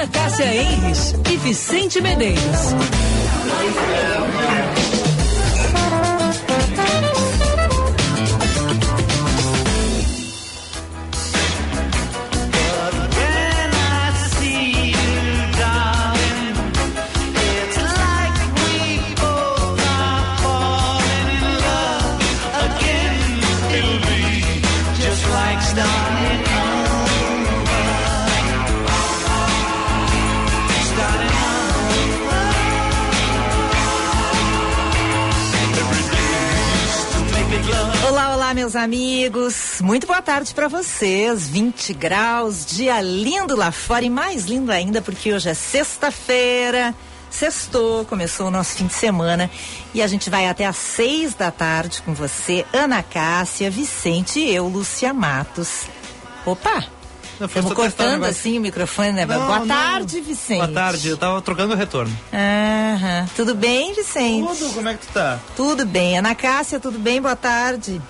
Ana Cássia Enres e Vicente Medeiros. Meus amigos. Muito boa tarde para vocês. 20 graus, dia lindo lá fora e mais lindo ainda porque hoje é sexta-feira. Sextou, começou o nosso fim de semana e a gente vai até às seis da tarde com você, Ana Cássia, Vicente e eu, Lúcia Matos. Opa! Estamos cortando assim o microfone, né? Não, boa não. tarde, Vicente. Boa tarde, eu tava trocando o retorno. Aham. Tudo bem, Vicente? Tudo, como é que tu tá? Tudo bem. Ana Cássia, tudo bem? Boa tarde.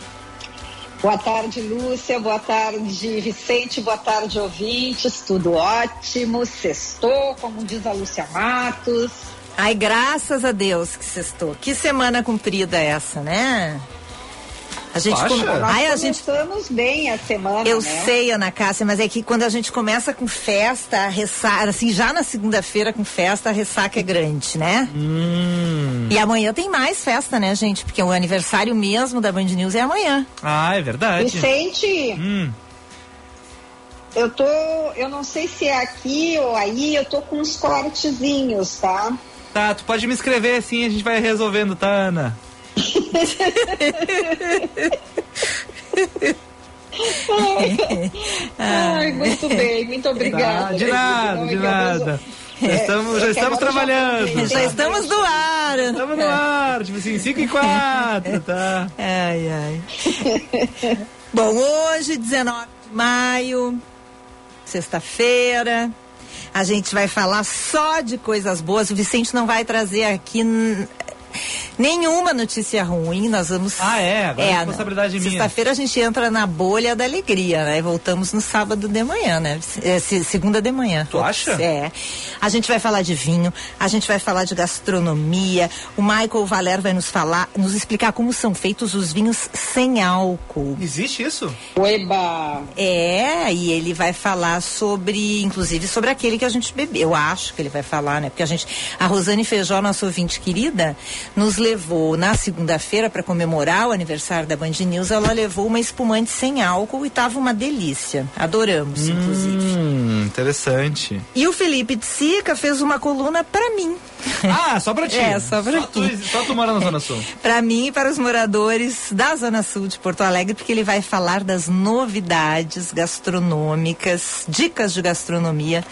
Boa tarde, Lúcia. Boa tarde, Vicente. Boa tarde, ouvintes. Tudo ótimo. Sextou, como diz a Lúcia Matos. Ai, graças a Deus que sextou. Que semana comprida essa, né? A gente. com- Nós Ai, a gente. começamos bem a semana, Eu né? sei, Ana Cássia, mas é que quando a gente começa com festa, a ressaca, assim, já na segunda-feira com festa, a ressaca é grande, né? Hum. E amanhã tem mais festa, né, gente? Porque o aniversário mesmo da Band News é amanhã. Ah, é verdade. Vicente, Hum. eu tô. Eu não sei se é aqui ou aí, eu tô com uns cortezinhos, tá? Tá, tu pode me escrever assim, a gente vai resolvendo, tá, Ana? Ai, muito bem, muito obrigada. Tá, de nada, de nada. Já estamos, já é estamos trabalhando. Já estamos no ar. Estamos no ar, tipo assim, 5 e 4, tá? Ai, ai. Bom, hoje, 19 de maio, sexta-feira, a gente vai falar só de coisas boas. O Vicente não vai trazer aqui nenhuma notícia ruim. Nós vamos. Ah, é? Agora é não. responsabilidade minha. Sexta-feira a gente entra na bolha da alegria, né? E voltamos no sábado de manhã, né? É, se- segunda de manhã. Tu acha? É. A gente vai falar de vinho, a gente vai falar de gastronomia. O Michael Valer vai nos falar, nos explicar como são feitos os vinhos sem álcool. Existe isso? Oeba! É, e ele vai falar sobre, inclusive sobre aquele que a gente bebeu. Eu acho que ele vai falar, né? Porque a gente, a Rosane Feijó, nossa ouvinte querida, nos levou na segunda-feira para comemorar o aniversário da Band News. Ela levou uma espumante sem álcool e tava uma delícia. Adoramos, inclusive. Hum, interessante. E o Felipe de Sica fez uma coluna para mim. Ah, só pra ti. É, só tu, ti. só tu mora na Zona Sul. Para mim e para os moradores da Zona Sul de Porto Alegre, porque ele vai falar das novidades gastronômicas, dicas de gastronomia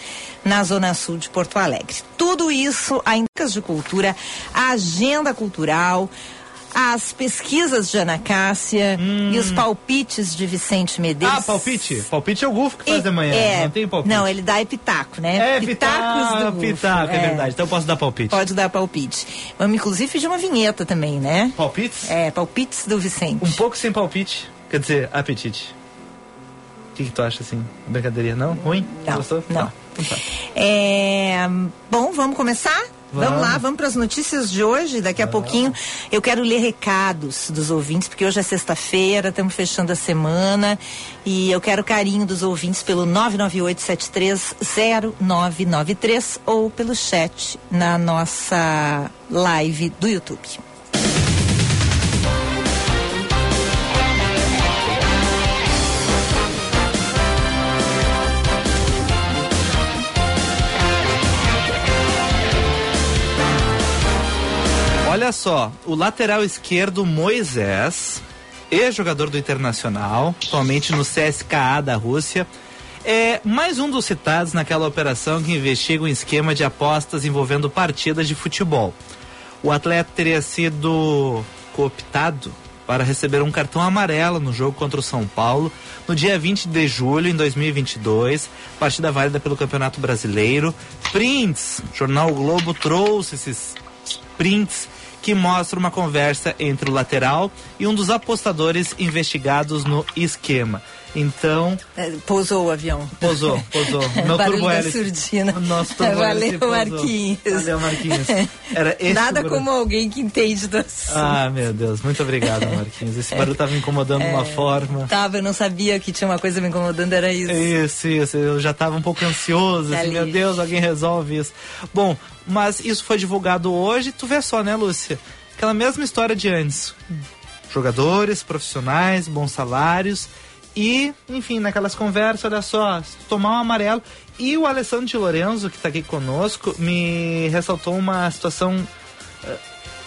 na Zona Sul de Porto Alegre. Tudo isso, as dicas de cultura, a agenda cultural, as pesquisas de Ana Cássia e os palpites de Vicente Medeiros. Ah, palpite? Palpite é o Gufo que faz E- de manhã. É, Não tem palpite. Não, ele dá pitaco, né? É, Pitacos pitaco, do Gufo. pitaco, é. verdade. Então eu posso dar palpite. Pode dar palpite. Vamos, inclusive, pedir uma vinheta também, né? Palpites? É, palpites do Vicente. Um pouco sem palpite. Quer dizer, apetite. O que, que tu acha assim? Brincadeirinha? Não? Ruim? Não, Gostou? não. Tá. É, bom, vamos começar? Vamos, Vamos. lá, vamos para as notícias de hoje. Daqui a pouquinho eu quero ler recados dos ouvintes, porque hoje é sexta-feira, estamos fechando a semana e eu quero carinho dos ouvintes pelo 998730993 ou pelo chat na nossa live do YouTube. Olha só, o lateral esquerdo Moisés, ex-jogador do Internacional, atualmente no CSKA da Rússia, é mais um dos citados naquela operação que investiga um esquema de apostas envolvendo partidas de futebol. O atleta teria sido cooptado para receber um cartão amarelo no jogo contra o São Paulo no dia 20 de julho em 2022, partida válida pelo Campeonato Brasileiro. Prints, jornal Globo trouxe esses prints que mostram uma conversa entre o lateral e um dos apostadores investigados no esquema. Então. É, pousou o avião. Pousou, pousou. Meu turbo hélice. Nosso turbo Valeu, Marquinhos. Valeu, Marquinhos. Era esse Nada como alguém que entende do assunto. Ah, meu Deus. Muito obrigado, Marquinhos. Esse barulho estava me incomodando de é, uma forma. Tava, eu não sabia que tinha uma coisa me incomodando, era isso. Isso, isso. Eu já estava um pouco ansioso. Tá assim, meu Deus, alguém resolve isso. Bom, mas isso foi divulgado hoje. Tu vê só, né, Lúcia? Aquela mesma história de antes. Jogadores, profissionais, bons salários e, enfim, naquelas conversas, olha só, tomar um amarelo. E o Alessandro de Lorenzo, que está aqui conosco, me ressaltou uma situação. Eh,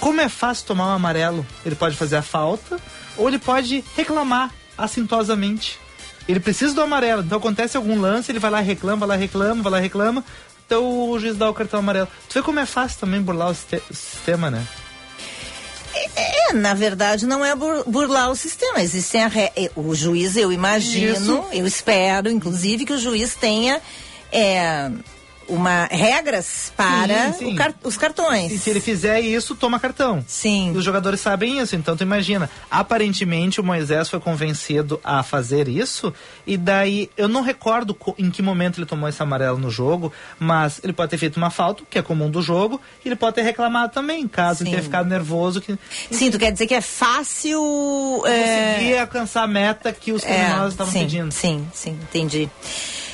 como é fácil tomar um amarelo? Ele pode fazer a falta ou ele pode reclamar assintosamente. Ele precisa do amarelo. Então acontece algum lance, ele vai lá e reclama, vai lá e reclama, vai lá e reclama. Então o juiz dá o cartão amarelo. Tu vê como é fácil também burlar o sistema, né? É, na verdade, não é burlar o sistema. Existe a re... É, o juiz, eu imagino, Isso. eu espero, inclusive, que o juiz tenha. É, uma regras para sim, sim. Car os cartões. E se ele fizer isso, toma cartão. Sim. E os jogadores sabem isso, então tu imagina. Aparentemente o Moisés foi convencido a fazer isso e daí eu não recordo em que momento ele tomou esse amarelo no jogo, mas ele pode ter feito uma falta, que é comum do jogo, e ele pode ter reclamado também, caso sim. ele tenha ficado nervoso. Que... Sim, tu quer dizer que é fácil conseguir é... alcançar a meta que os criminosos é, estavam pedindo. Sim, sim, entendi.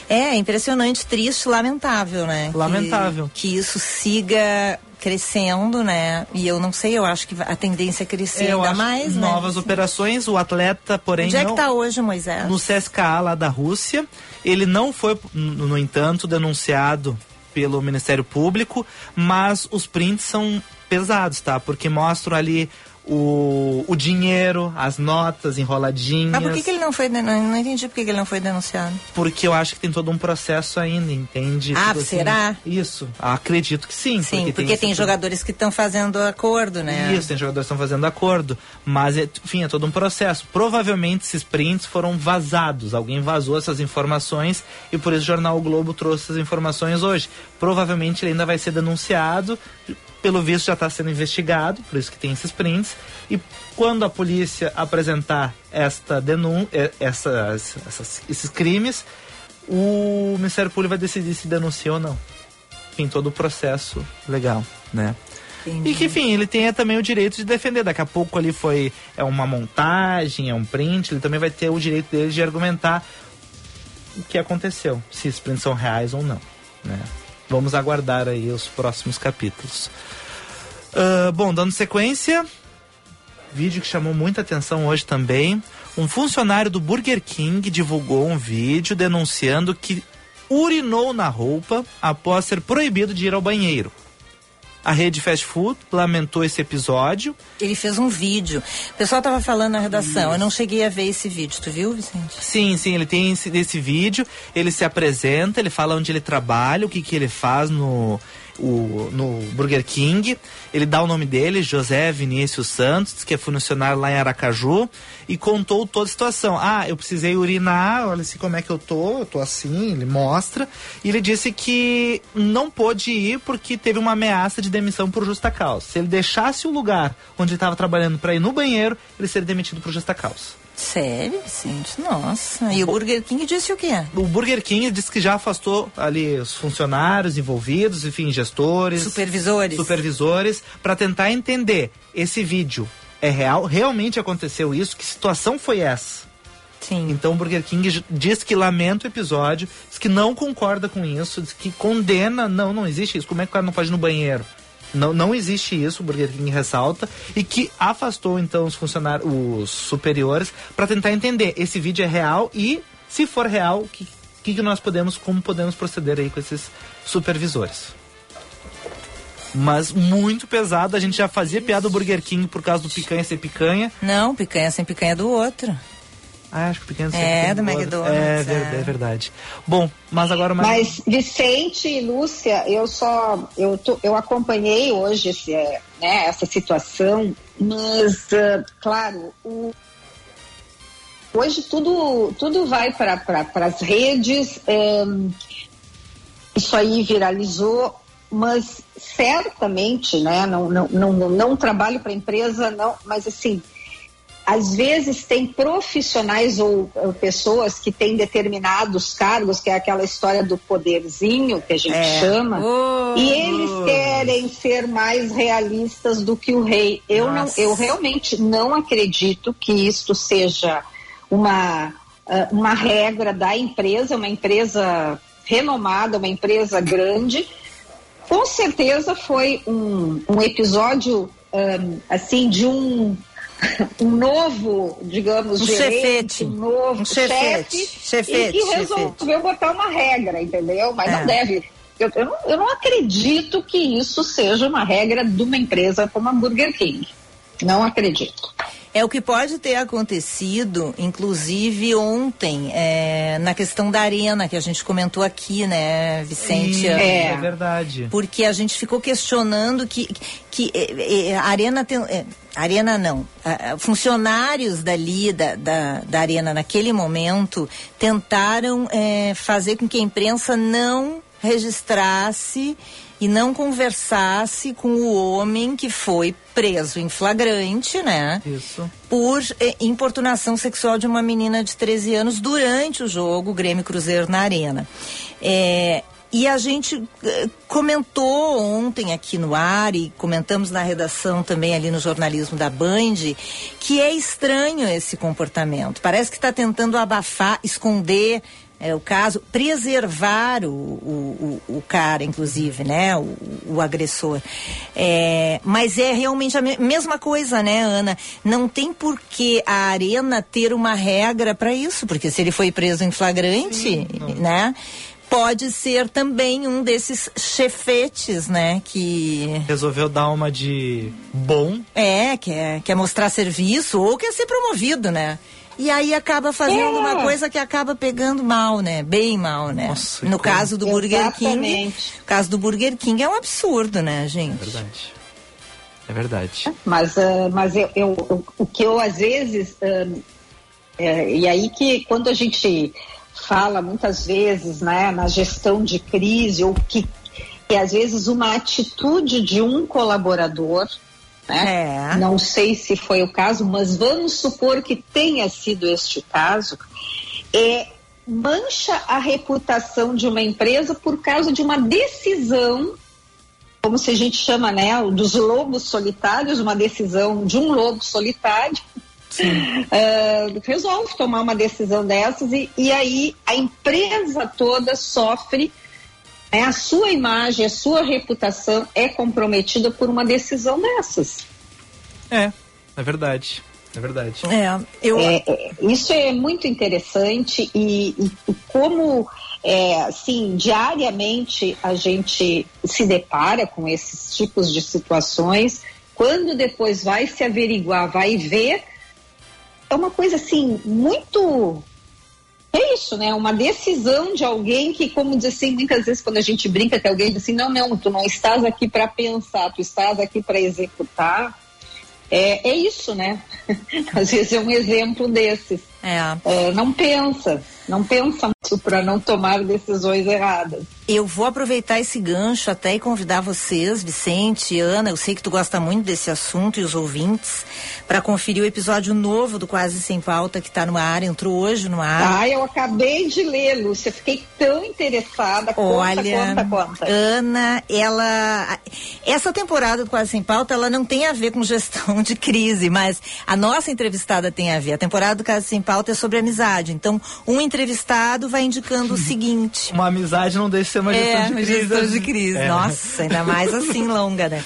É, impressionante, triste, lamentável, né? Lamentável. Que, que isso siga crescendo, né? E eu não sei, eu acho que a tendência é crescer eu ainda mais, né? Novas operações, o atleta, porém. Onde é que está hoje, Moisés? No CSKA lá da Rússia. Ele não foi, no entanto, denunciado pelo Ministério Público, mas os prints são pesados, tá? Porque mostram ali o, o dinheiro, as notas enroladinhas. Mas por que, que ele não foi não, não entendi por que, que, ele não foi denunciado. Porque eu acho que tem todo um processo ainda, entende? Ah, tipo assim, será? Isso, acredito que sim. Sim, porque, porque tem, tem jogadores que estão fazendo acordo, né? Isso, tem jogadores que estão fazendo acordo. Mas, é, enfim, é todo um processo. Provavelmente esses prints foram vazados. Alguém vazou essas informações e por isso o jornal o Globo trouxe essas informações hoje. Provavelmente ele ainda vai ser denunciado pelo visto já está sendo investigado, por isso que tem esses prints. E quando a polícia apresentar esta denúncia, essas, essas, esses crimes, o Ministério Público vai decidir se denuncia ou não. Enfim, todo o processo legal, né? Entendi. E que, enfim, ele tenha também o direito de defender. Daqui a pouco ali foi é uma montagem, é um print, ele também vai ter o direito dele de argumentar o que aconteceu, se esses prints são reais ou não, né? Vamos aguardar aí os próximos capítulos. Uh, bom, dando sequência, vídeo que chamou muita atenção hoje também. Um funcionário do Burger King divulgou um vídeo denunciando que urinou na roupa após ser proibido de ir ao banheiro. A rede fast food lamentou esse episódio. Ele fez um vídeo. O pessoal estava falando na redação. Isso. Eu não cheguei a ver esse vídeo. Tu viu, Vicente? Sim, sim. Ele tem esse, esse vídeo. Ele se apresenta, ele fala onde ele trabalha, o que, que ele faz no o, no Burger King. Ele dá o nome dele, José Vinícius Santos, que é funcionário lá em Aracaju, e contou toda a situação. Ah, eu precisei urinar, olha assim como é que eu tô, eu tô assim, ele mostra. E ele disse que não pôde ir porque teve uma ameaça de demissão por justa causa. Se ele deixasse o lugar onde ele estava trabalhando para ir no banheiro, ele seria demitido por justa causa. Sério, Vicente? Nossa. E o, Burger King disse o quê? O Burger King disse que já afastou ali os funcionários envolvidos, enfim, gestores, supervisores, supervisores, para tentar entender esse vídeo é real, realmente aconteceu isso, que situação foi essa? Sim. Então o Burger King diz que lamenta o episódio, diz que não concorda com isso, diz que condena, não, não existe isso. Como é que o cara não pode ir no banheiro? Não, não existe isso, o Burger King ressalta, e que afastou então os funcionários, os superiores, para tentar entender esse vídeo é real e, se for real, o que, que, que nós podemos, como podemos proceder aí com esses supervisores. Mas muito pesado, a gente já fazia piada do Burger King por causa do picanha sem picanha. Não, picanha sem picanha é do outro. Ah, acho que pequeno É, do McDonald's. É, é, é, verdade. Bom, mas agora mais. Mas Vicente e Lúcia, eu só eu, tô, eu acompanhei hoje esse, é, né, essa situação, mas uh, claro, o, hoje tudo tudo vai para pra, as redes. Um, isso aí viralizou, mas certamente, né? Não não não, não, não trabalho para empresa, não, mas assim às vezes tem profissionais ou, ou, pessoas que têm determinados cargos, que é aquela história do poderzinho que a gente é. chama, e eles querem ser mais realistas do que o rei. Eu, não, eu realmente não acredito que isto seja uma, ah, uma regra da empresa, uma empresa renomada, uma empresa grande. Com certeza foi um, um episódio um, assim de um um novo, digamos, um gerente, chefete. um novo um chefete, chefe, chefete, e que resolveu chefete. botar uma regra, entendeu? Mas é. não deve. Eu, eu, não, eu não acredito que isso seja uma regra de uma empresa como a Burger King. Não acredito. É o que pode ter acontecido, inclusive ontem, é, na questão da arena, que a gente comentou aqui, né, Vicente? Sim, é. é verdade. Porque a gente ficou questionando que, que é, é, a arena tem. É, Arena não. funcionários dali, da, da, da, Arena, naquele momento, tentaram é, fazer com que a imprensa não registrasse e não conversasse com o homem que foi preso em flagrante, né? Isso. Por eh, importunação sexual de uma menina de 13 anos durante o jogo Grêmio Cruzeiro na Arena. É, e a gente eh, comentou ontem aqui no ar e comentamos na redação também ali no jornalismo da Band que é estranho esse comportamento. Parece que está tentando abafar, esconder é, o caso, preservar o, o, o, cara, inclusive, né? O, o agressor. É, mas é realmente a me mesma coisa, né, Ana? Não tem por que a arena ter uma regra para isso, porque se ele foi preso em flagrante, Sim, né? Pode ser também um desses chefetes, né? Que. Resolveu dar uma de bom. É, quer, quer mostrar serviço ou quer ser promovido, né? E aí acaba fazendo é. uma coisa que acaba pegando mal, né? Bem mal, né? Nossa, no caso do Burger King. No caso do Burger King é um absurdo, né, gente? É verdade. É verdade. Mas, uh, mas eu, eu, eu, o que eu às vezes. Uh, é, e aí que quando a gente fala muitas vezes né, na gestão de crise, ou que, que às vezes uma atitude de um colaborador né? É. Não sei se foi o caso, mas vamos supor que tenha sido este caso. É, mancha a reputação de uma empresa por causa de uma decisão, como se a gente chama, né, dos lobos solitários, uma decisão de um lobo solitário. Uh, resolve tomar uma decisão dessas e, e aí a empresa toda sofre é, a sua imagem, a sua reputação é comprometida por uma decisão dessas. É, é verdade. É verdade. É, eu... É, é, isso é muito interessante e, e, e como é, assim, diariamente a gente se depara com esses tipos de situações, quando depois vai se averiguar, vai ver, é uma coisa assim muito é isso, né? Uma decisão de alguém que, como diz assim, muitas vezes quando a gente brinca que alguém diz assim, não, não, tu não estás aqui para pensar, tu estás aqui para executar. É, é isso, né? Às vezes é um exemplo desses. É. é não pensa, não pensa muito para não tomar decisões erradas. Eu vou aproveitar esse gancho até e convidar vocês, Vicente, Ana, eu sei que tu gosta muito desse assunto e os ouvintes, para conferir o episódio novo do Quase Sem Pauta que está no ar, entrou hoje no ar. Ah, eu acabei de ler, Lúcia, fiquei tão interessada. Olha, conta, conta, conta. Ana, ela. Essa temporada do Quase Sem Pauta, ela não tem a ver com gestão de crise, mas a nossa entrevistada tem a ver. A temporada do Quase Sem Pauta é sobre amizade. Então, um entrevistado vai indicando o seguinte. Uma amizade não deixa ser uma gestão é, de crise. gestão de crise. É. Nossa, ainda mais assim longa, né?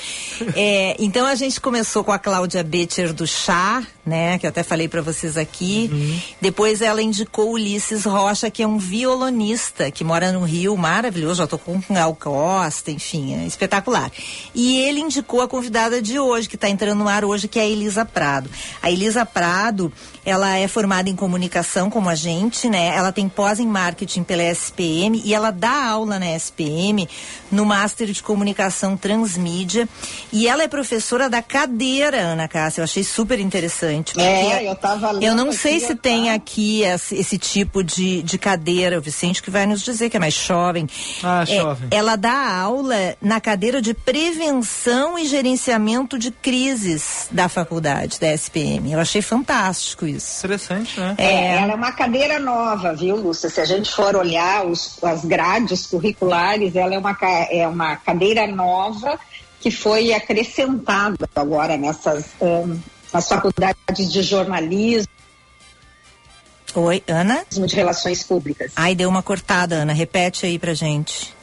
É, então a gente começou com a Cláudia Becher do Chá, né? Que eu até falei para vocês aqui. Uhum. Depois ela indicou o Ulisses Rocha, que é um violonista que mora no Rio, maravilhoso, já tocou com Gal Costa, enfim, é espetacular. E ele indicou a convidada de hoje, que está entrando no ar hoje, que é a Elisa Prado. A Elisa Prado, ela é formada em comunicação como a gente, né? Ela tem pós em marketing pela SPM e ela dá aula na SPM no Master de Comunicação Transmídia e ela é professora da cadeira, Ana Cássia. Eu achei super interessante. É, eu tava lendo Eu não sei se eu tem aqui esse, esse tipo de, de cadeira, o Vicente que vai nos dizer que é mais jovem. Ah, É, jovem. ela dá aula na cadeira de prevenção e gerenciamento de crises da faculdade, da SPM. Eu achei fantástico isso. Interessante, né? É, ela é uma cadeira nova, viu, Lúcia? Se a gente for olhar os, as grades curriculares, ela é uma, é uma cadeira nova que foi acrescentada agora nessas ahn, nas faculdades de jornalismo, Oi, Ana? de relações públicas. Ai, deu uma cortada, Ana. Repete aí pra gente.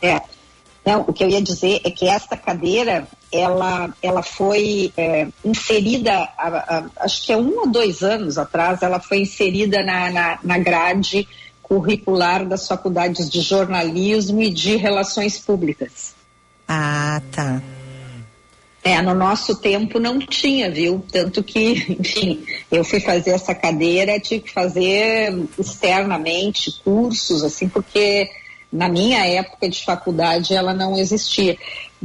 É. Não, o que eu ia dizer é que esta cadeira, ela, ela foi é, inserida, a- a- acho que é um ou dois anos atrás, ela foi inserida na, na, na grade curricular das faculdades de jornalismo e de relações públicas. Ah, tá. É, no nosso tempo não tinha, viu? Tanto que, enfim, eu fui fazer essa cadeira, tive que fazer externamente cursos, assim, porque na minha época de faculdade ela não existia.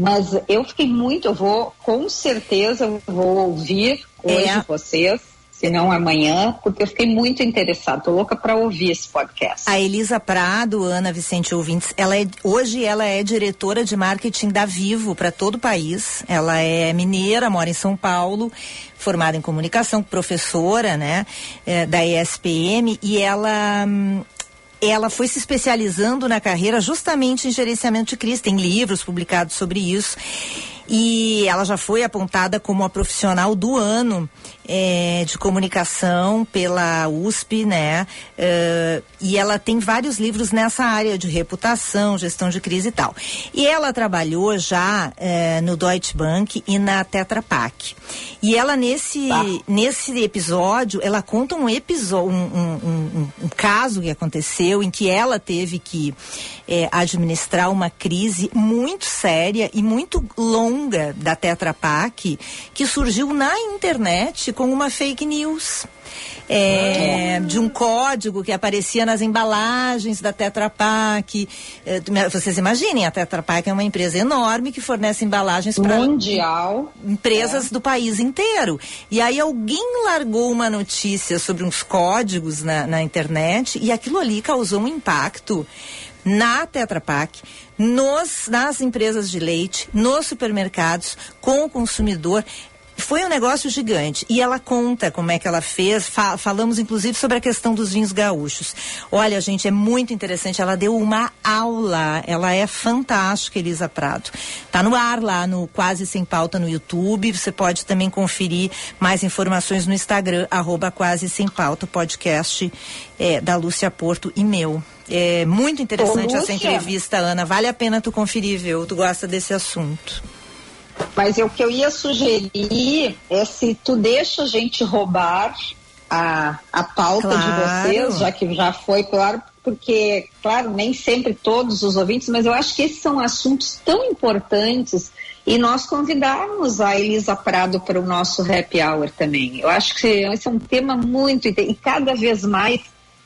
Mas eu fiquei muito, eu vou, com certeza, eu vou ouvir hoje É. vocês, se não amanhã, porque eu fiquei muito interessada, tô louca para ouvir esse podcast. A Elisa Prado, Ana Vicente Ouvintes, ela é, hoje ela é diretora de marketing da Vivo para todo o país. Ela é mineira, mora em São Paulo, formada em comunicação, professora, né, eh, da ESPM e ela hum, ela foi se especializando na carreira justamente em gerenciamento de crise. Tem livros publicados sobre isso. E ela já foi apontada como a profissional do ano eh, de comunicação pela USP, né? Eh, e ela tem vários livros nessa área de reputação, gestão de crise e tal. E ela trabalhou já eh, no Deutsche Bank e na Tetra Pak. E ela nesse nesse episódio, ela conta um episódio, um, um- um- um caso que aconteceu em que ela teve que eh, administrar uma crise muito séria e muito longa da Tetra Pak, que surgiu na internet com uma fake news. É, de um código que aparecia nas embalagens da Tetra Pak. É, vocês imaginem, a Tetra Pak é uma empresa enorme que fornece embalagens para Mundial. empresas do país inteiro. E aí alguém largou uma notícia sobre uns códigos na, na internet e aquilo ali causou um impacto na Tetra Pak, nos, nas empresas de leite, nos supermercados, com o consumidor. Foi um negócio gigante. E ela conta como é que ela fez. Fa- falamos, inclusive, sobre a questão dos vinhos gaúchos. Olha, gente, é muito interessante. Ela deu uma aula. Ela é fantástica, Elisa Prado. Tá no ar lá no Quase Sem Pauta no YouTube. Você pode também conferir mais informações no Instagram, arroba Quase Sem Pauta, podcast é, da Lúcia Porto e meu. É muito interessante Ô, essa entrevista, Ana. Vale a pena tu conferir, viu? Tu gosta desse assunto. Mas o que eu ia sugerir é se tu deixa a gente roubar a, a pauta Claro. de vocês, já que já foi, claro, porque, claro, nem sempre todos os ouvintes, mas eu acho que esses são assuntos tão importantes e nós convidarmos a Elisa Prado para o nosso happy hour também. Eu acho que esse é um tema muito e cada vez mais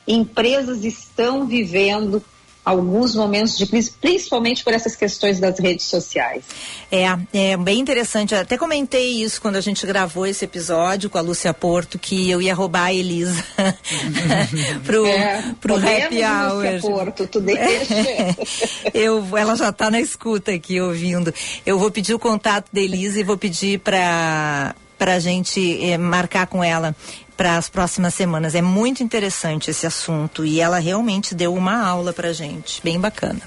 empresas estão vivendo alguns momentos de crise, principalmente por essas questões das redes sociais. É, é bem interessante. Eu até comentei isso quando a gente gravou esse episódio com a Lúcia Porto, que eu ia roubar a Elisa pro, É, pro happy Lúcia hour. Porto, tu deixa. eu, ela já está na escuta aqui ouvindo. Eu vou pedir o contato da Elisa e vou pedir para para a gente eh, marcar com ela para as próximas semanas. É muito interessante esse assunto e ela realmente deu uma aula pra gente, bem bacana.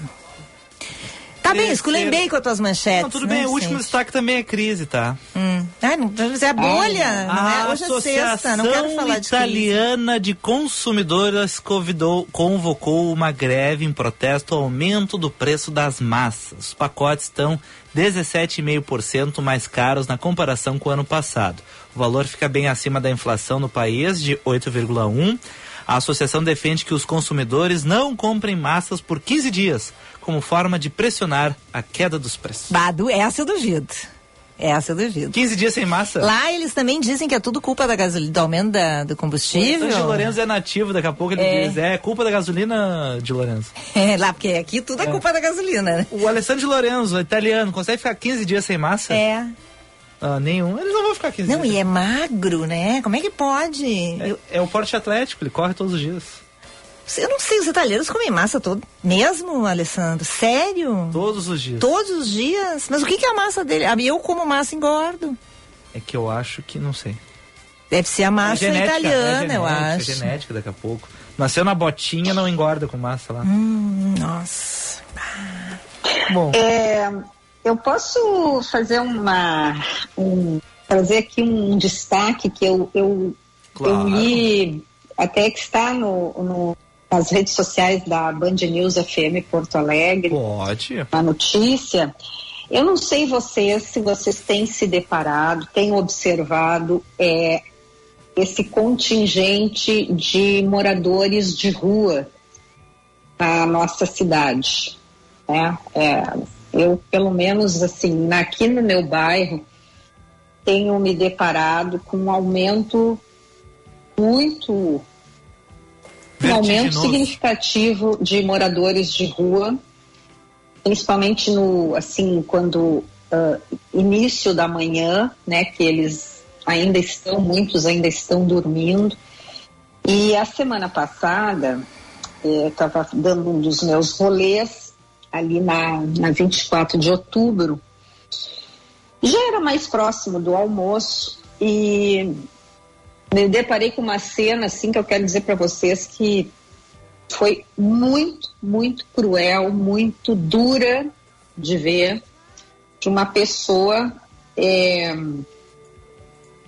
Tá bem, Terceiro. esculembei com as tuas manchetes. Não, tudo né, bem, o último destaque também é crise, tá? Hum. Ah, não, é a bolha, não é? A Hoje é sexta, não quero falar de crise. Italiana de Consumidoras convidou, convocou uma greve em protesto ao aumento do preço das massas. Os pacotes estão 17,5% mais caros na comparação com o ano passado. O valor fica bem acima da inflação no país, de 8,1%. A associação defende que os consumidores não comprem massas por 15 dias, como forma de pressionar a queda dos preços. Bado, essa eu duvido. Essa eu duvido. 15 dias sem massa? Lá eles também dizem que é tudo culpa da gasolina, do aumento da, do combustível. O de Lourenço é nativo, daqui a pouco ele é. diz, é culpa da gasolina de Lourenço. É, lá, porque aqui tudo é, é culpa da gasolina, né? O Alessandro de Lourenço, italiano, consegue ficar 15 dias sem massa? É. Ah, nenhum. Eles não vão ficar 15 não, dias. Não, e é magro, né? Como é que pode? É, eu... é o porte atlético, ele corre todos os dias. Eu não sei, os italianos comem massa todo. Mesmo, Alessandro? Sério? Todos os dias. Todos os dias? Mas o que, que é a massa dele? Eu como massa engordo. É que eu acho que não sei. Deve ser a massa é genética, italiana, é genética, eu acho. É genética daqui a pouco. Nasceu na botinha, não engorda com massa lá. Hum, nossa. Bom. É, eu posso fazer uma. Um, trazer aqui um destaque que eu, eu, claro. eu li até que está no, no nas redes sociais da Band News FM Porto Alegre. Pode. A notícia. Eu não sei vocês se vocês têm se deparado, têm observado é, esse contingente de moradores de rua na nossa cidade. Né? É, eu, pelo menos, assim, aqui no meu bairro, tenho me deparado com um aumento muito um aumento significativo de moradores de rua, principalmente no assim quando uh, início da manhã, né, que eles ainda estão muitos ainda estão dormindo. E a semana passada eu estava dando um dos meus rolês ali na, na 24 de outubro. Já era mais próximo do almoço e me deparei com uma cena assim que eu quero dizer para vocês que foi muito, muito cruel, muito dura de ver de uma pessoa é,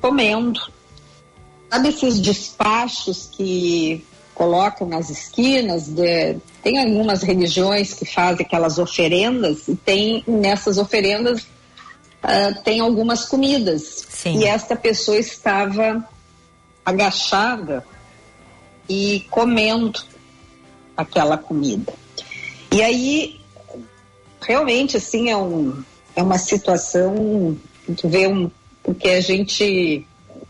comendo. Sabe esses despachos que colocam nas esquinas? De, tem algumas religiões que fazem aquelas oferendas e tem nessas oferendas uh, tem algumas comidas. Sim. E esta pessoa estava agachada e comendo aquela comida. E aí, realmente, assim, é, um, é uma situação, tu vê um, porque a gente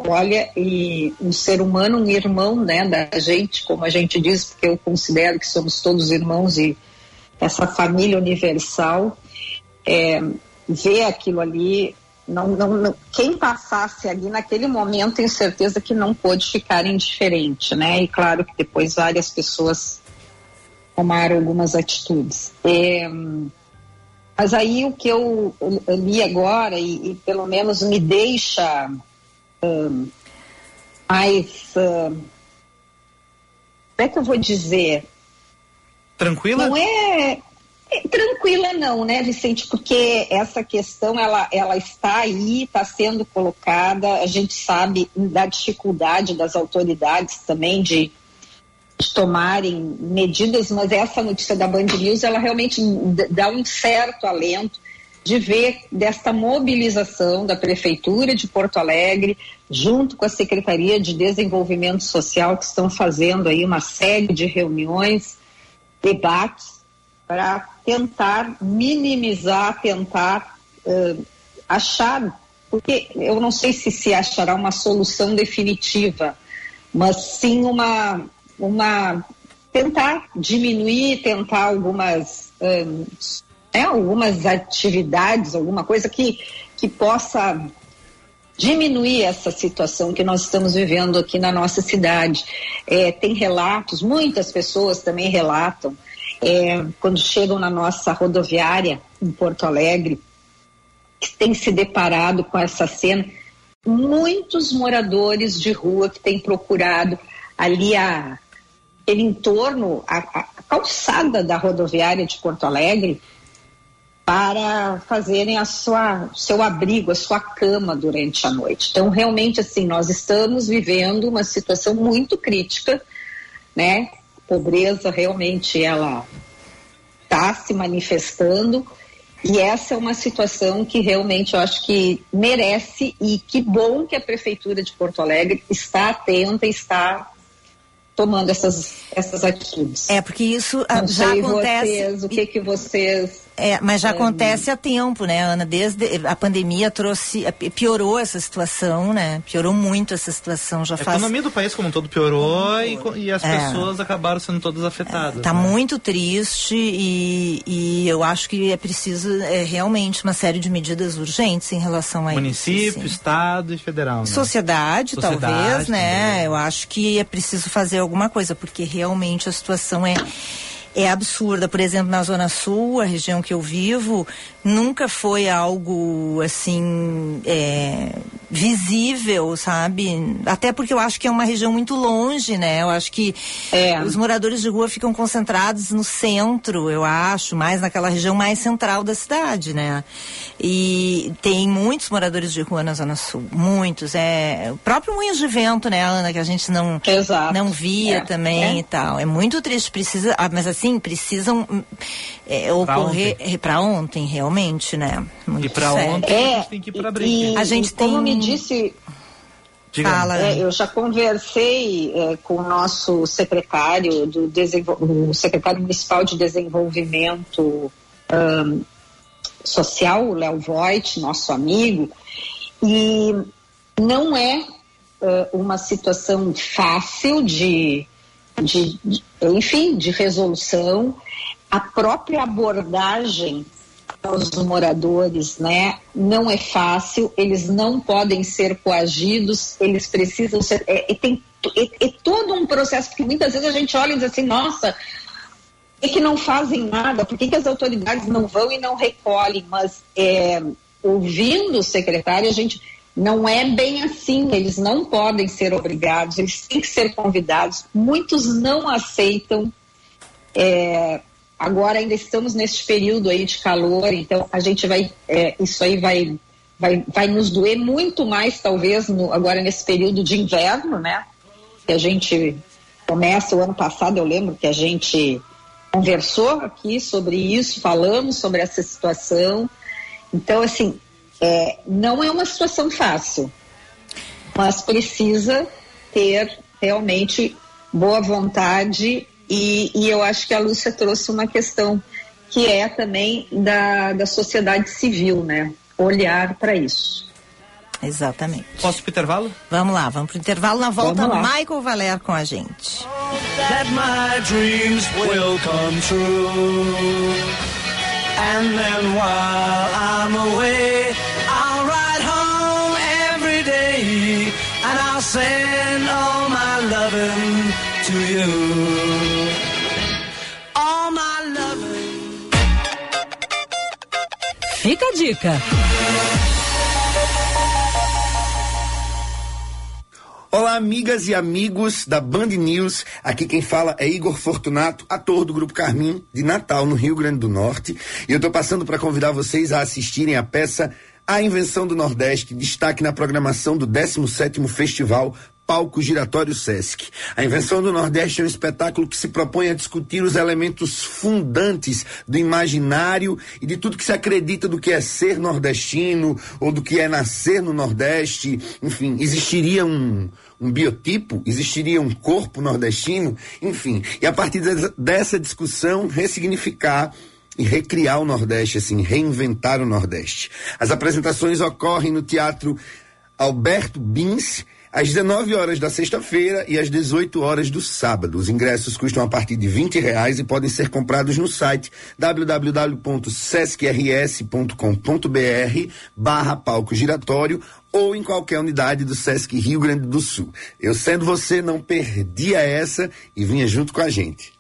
olha e um ser humano, um irmão, né, da gente, como a gente diz, porque eu considero que somos todos irmãos e essa família universal, é, vê aquilo ali não, não, não, quem passasse ali naquele momento tem certeza que não pôde ficar indiferente, né? E claro que depois várias pessoas tomaram algumas atitudes. É, mas aí o que eu, eu li agora e, e, pelo menos me deixa um, mais um, como é que eu vou dizer? Tranquila? Não é Tranquila não, né, Vicente? Porque essa questão ela, ela está aí, está sendo colocada. A gente sabe da dificuldade das autoridades também de, de tomarem medidas, mas essa notícia da Band News ela realmente dá um certo alento de ver desta mobilização da prefeitura de Porto Alegre junto com a Secretaria de Desenvolvimento Social que estão fazendo aí uma série de reuniões, debates para tentar minimizar, tentar uh, achar, porque eu não sei se se achará uma solução definitiva, mas sim uma, uma tentar diminuir, tentar algumas, um, é, algumas atividades, alguma coisa que, que possa diminuir essa situação que nós estamos vivendo aqui na nossa cidade. É, tem relatos, muitas pessoas também relatam é, quando chegam na nossa rodoviária em Porto Alegre, que tem se deparado com essa cena, muitos moradores de rua que têm procurado ali a, aquele entorno, a, a calçada da rodoviária de Porto Alegre, para fazerem a sua seu abrigo, a sua cama durante a noite. Então, realmente, assim, nós estamos vivendo uma situação muito crítica, né? pobreza realmente ela está se manifestando e essa é uma situação que realmente eu acho que merece e que bom que a prefeitura de Porto Alegre está atenta e está tomando essas essas atitudes. É porque isso Não já acontece. Vocês, o que que vocês É, mas já é, acontece há tempo, né, Ana? Desde a pandemia trouxe, piorou essa situação, né? Piorou muito essa situação. Já a faz... economia do país como um todo piorou e, e, as é. pessoas acabaram sendo todas afetadas. Está né? muito triste e, e, eu acho que é preciso é, realmente uma série de medidas urgentes em relação a Município, isso. Município, Estado e Federal. Né? Sociedade, Sociedade, talvez, né? Também. Eu acho que é preciso fazer alguma coisa, porque realmente a situação é é absurda. Por exemplo, na Zona Sul, a região que eu vivo, nunca foi algo assim é, visível, sabe? Até porque eu acho que é uma região muito longe, né? Eu acho que é. os moradores de rua ficam concentrados no centro, eu acho, mais naquela região mais central da cidade, né? E tem muitos moradores de rua na Zona Sul, muitos. É o próprio Moinhos de Vento, né, Ana, que a gente não Exato. não via é. também é. e tal. É muito triste, precisa, ah, mas assim precisam é, ocorrer para ontem. ontem. realmente, né? Muito e para ontem é, a gente tem que ir para briga. A gente tem. Como me disse. Fala. É, eu já conversei é, com o nosso secretário do o secretário municipal de desenvolvimento um, social, o Léo Voigt, nosso amigo, e não é uh, uma situação fácil de, de, de, enfim, de resolução. A própria abordagem aos moradores, né, não é fácil. Eles não podem ser coagidos. Eles precisam ser. É, é tem, é, é todo um processo porque muitas vezes a gente olha e diz assim, nossa, por que, não fazem nada? Por que, que, as autoridades não vão e não recolhem? Mas é, ouvindo o secretário, a gente não é bem assim, eles não podem ser obrigados, eles têm que ser convidados. Muitos não aceitam. É, agora ainda estamos neste período aí de calor, então a gente vai, é, isso aí vai, vai, vai nos doer muito mais, talvez, no, agora nesse período de inverno, né? Que a gente começa o ano passado, eu lembro que a gente conversou aqui sobre isso, falamos sobre essa situação. Então, assim, é, não é uma situação fácil, mas precisa ter realmente boa vontade e, e, eu acho que a Lúcia trouxe uma questão que é também da, da sociedade civil, né? Olhar para isso. Exatamente. Posso ir pro intervalo? Vamos lá, vamos pro intervalo. Na volta, Michael Valer com a gente. That my dreams will come true. And then while I'm away send all my loving to you. All my loving. Fica a dica. Olá, amigas e amigos da Band News. Aqui quem fala é Igor Fortunato, ator do Grupo Carmim, de Natal, no Rio Grande do Norte. E eu estou passando para convidar vocês a assistirem a peça a Invenção do Nordeste, destaque na programação do 17º Festival Palco Giratório Sesc. A Invenção do Nordeste é um espetáculo que se propõe a discutir os elementos fundantes do imaginário e de tudo que se acredita do que é ser nordestino ou do que é nascer no Nordeste. Enfim, existiria um, um biotipo, existiria um corpo nordestino, enfim. E a partir de, dessa discussão, ressignificar e recriar o Nordeste, assim, reinventar o Nordeste. As apresentações ocorrem no Teatro Alberto Bins, às 19 horas da sexta-feira e às 18 horas do sábado. Os ingressos custam a partir de 20 reais e podem ser comprados no site www.sescrs.com.br barra palco giratório ou em qualquer unidade do Sesc Rio Grande do Sul. Eu sendo você, não perdia essa e vinha junto com a gente.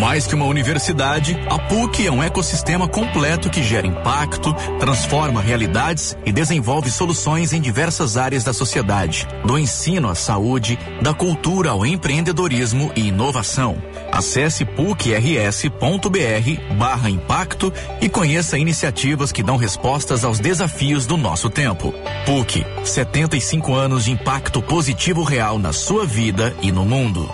Mais que uma universidade, a PUC é um ecossistema completo que gera impacto, transforma realidades e desenvolve soluções em diversas áreas da sociedade, do ensino à saúde, da cultura ao empreendedorismo e inovação. Acesse pucrs.br barra impacto e conheça iniciativas que dão respostas aos desafios do nosso tempo. PUC, 75 anos de impacto positivo real na sua vida e no mundo.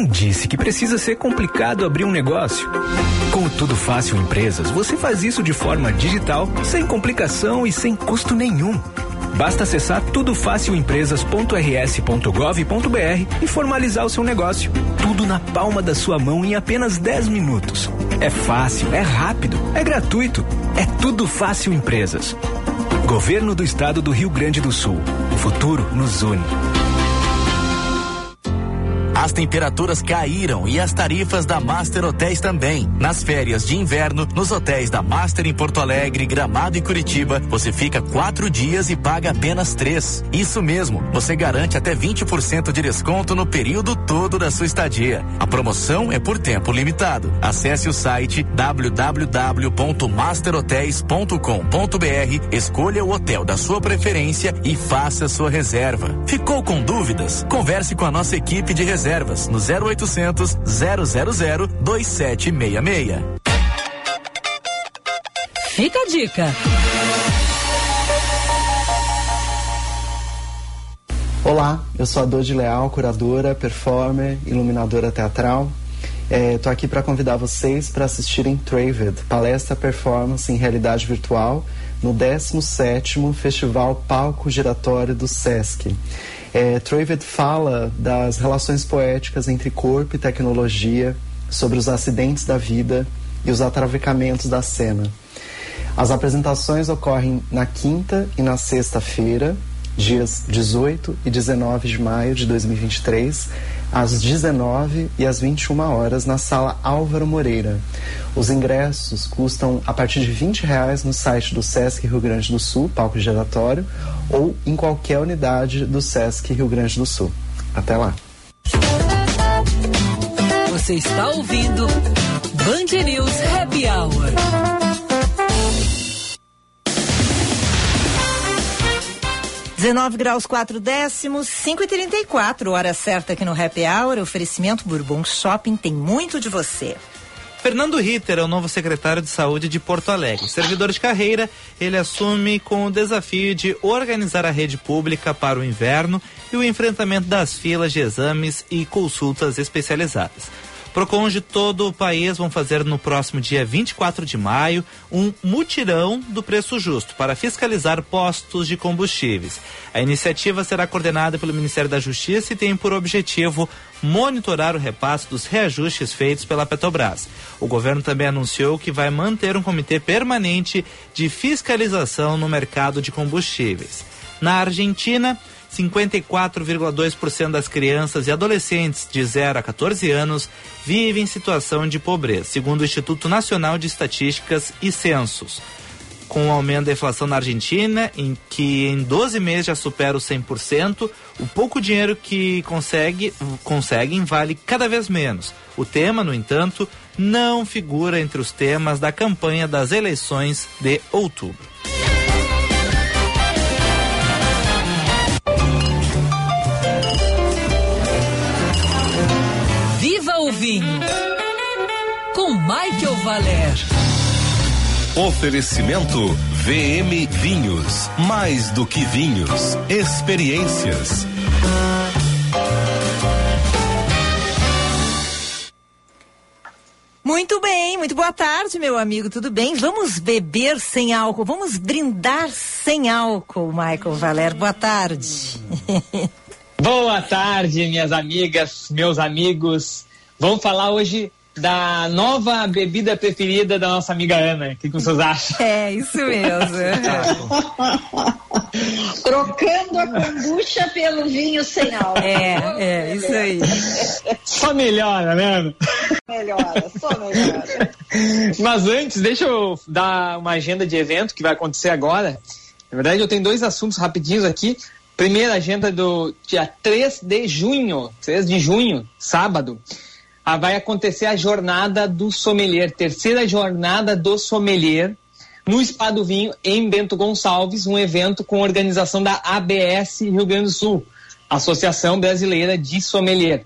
Quem disse que precisa ser complicado abrir um negócio? Com o Tudo Fácil Empresas, você faz isso de forma digital, sem complicação e sem custo nenhum. Basta acessar tudofacilempresas.rs.gov.br e formalizar o seu negócio. Tudo na palma da sua mão em apenas 10 minutos. É fácil, é rápido, é gratuito. É Tudo Fácil Empresas. Governo do Estado do Rio Grande do Sul. O futuro nos une. As temperaturas caíram e as tarifas da Master Hotéis também. Nas férias de inverno, nos hotéis da Master em Porto Alegre, Gramado e Curitiba, você fica quatro dias e paga apenas três. Isso mesmo, você garante até 20% de desconto no período todo da sua estadia. A promoção é por tempo limitado. Acesse o site www.masterhotels.com.br, escolha o hotel da sua preferência e faça sua reserva. Ficou com dúvidas? Converse com a nossa equipe de reserva reservas no 0800 000 2766. Fica a dica. Olá, eu sou a Dodi Leal, curadora, performer, iluminadora teatral. Estou é, aqui para convidar vocês para assistirem Traved, palestra performance em realidade virtual, no 17º Festival Palco Giratório do Sesc. É, fala das relações poéticas entre corpo e tecnologia, sobre os acidentes da vida e os atravecamentos da cena. As apresentações ocorrem na quinta e na sexta-feira, dias 18 e 19 de maio de 2023, às 19 e às 21 horas na sala Álvaro Moreira. Os ingressos custam a partir de 20 reais no site do Sesc Rio Grande do Sul, palco giratório, ou em qualquer unidade do Sesc Rio Grande do Sul. Até lá. Você está ouvindo Band News Happy Hour. 19 graus 4 décimos, 5 e 34 hora certa aqui no Happy Hour. Oferecimento Bourbon Shopping tem muito de você. Fernando Ritter é o novo secretário de Saúde de Porto Alegre. Servidor de carreira, ele assume com o desafio de organizar a rede pública para o inverno e o enfrentamento das filas de exames e consultas especializadas. Procons de todo o país vão fazer no próximo dia 24 de maio um mutirão do preço justo para fiscalizar postos de combustíveis. A iniciativa será coordenada pelo Ministério da Justiça e tem por objetivo monitorar o repasse dos reajustes feitos pela Petrobras. O governo também anunciou que vai manter um comitê permanente de fiscalização no mercado de combustíveis. Na Argentina, 54,2% das crianças e adolescentes de 0 a 14 anos vivem em situação de pobreza, segundo o Instituto Nacional de Estatísticas e Censos. Com o aumento da inflação na Argentina, em que em 12 meses já supera os 100%, o pouco dinheiro que consegue, conseguem vale cada vez menos. O tema, no entanto, não figura entre os temas da campanha das eleições de outubro. Vinho. Com Michael Valer. Oferecimento VM Vinhos. Mais do que vinhos. Experiências. Muito bem, muito boa tarde, meu amigo, tudo bem? Vamos beber sem álcool, vamos brindar sem álcool, Michael Valer. Boa tarde. Boa tarde, minhas amigas, meus amigos. Vamos falar hoje da nova bebida preferida da nossa amiga Ana. O que, vocês acham? É, isso mesmo. Trocando a kombucha pelo vinho sem álcool. É, é, isso aí. Só melhora, né, Ana? Melhora, só melhora. Mas antes, deixa eu dar uma agenda de evento que vai acontecer agora. Na verdade, eu tenho dois assuntos rapidinhos aqui. Primeira agenda do dia 3 de junho, 3 de junho, sábado, ah, vai acontecer a jornada do sommelier, terceira jornada do sommelier, no Spa do Vinho, em Bento Gonçalves, um evento com organização da ABS Rio Grande do Sul, Associação Brasileira de Sommelier.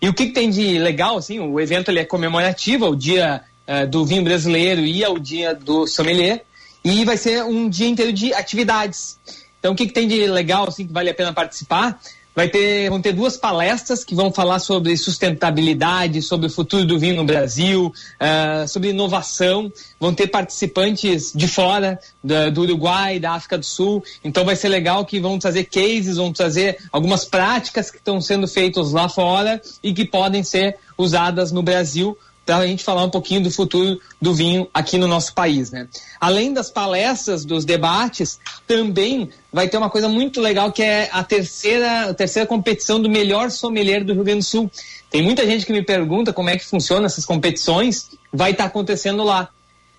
E o que, que tem de legal, assim, o evento ele é comemorativo ao dia uh, do vinho brasileiro e ao dia do sommelier, e vai ser um dia inteiro de atividades. Então, o que, que tem de legal, assim, que vale a pena participar? Vai ter, vão ter duas palestras que vão falar sobre sustentabilidade, sobre o futuro do vinho no Brasil, uh, sobre inovação. Vão ter participantes de fora, da, do Uruguai, da África do Sul. Então vai ser legal que vão trazer cases, vão trazer algumas práticas que estão sendo feitas lá fora e que podem ser usadas no Brasil para a gente falar um pouquinho do futuro do vinho aqui no nosso país, né? Além das palestras, dos debates, também vai ter uma coisa muito legal que é a terceira, a terceira competição do melhor sommelier do Rio Grande do Sul. Tem muita gente que me pergunta como é que funcionam essas competições, vai estar tá acontecendo lá.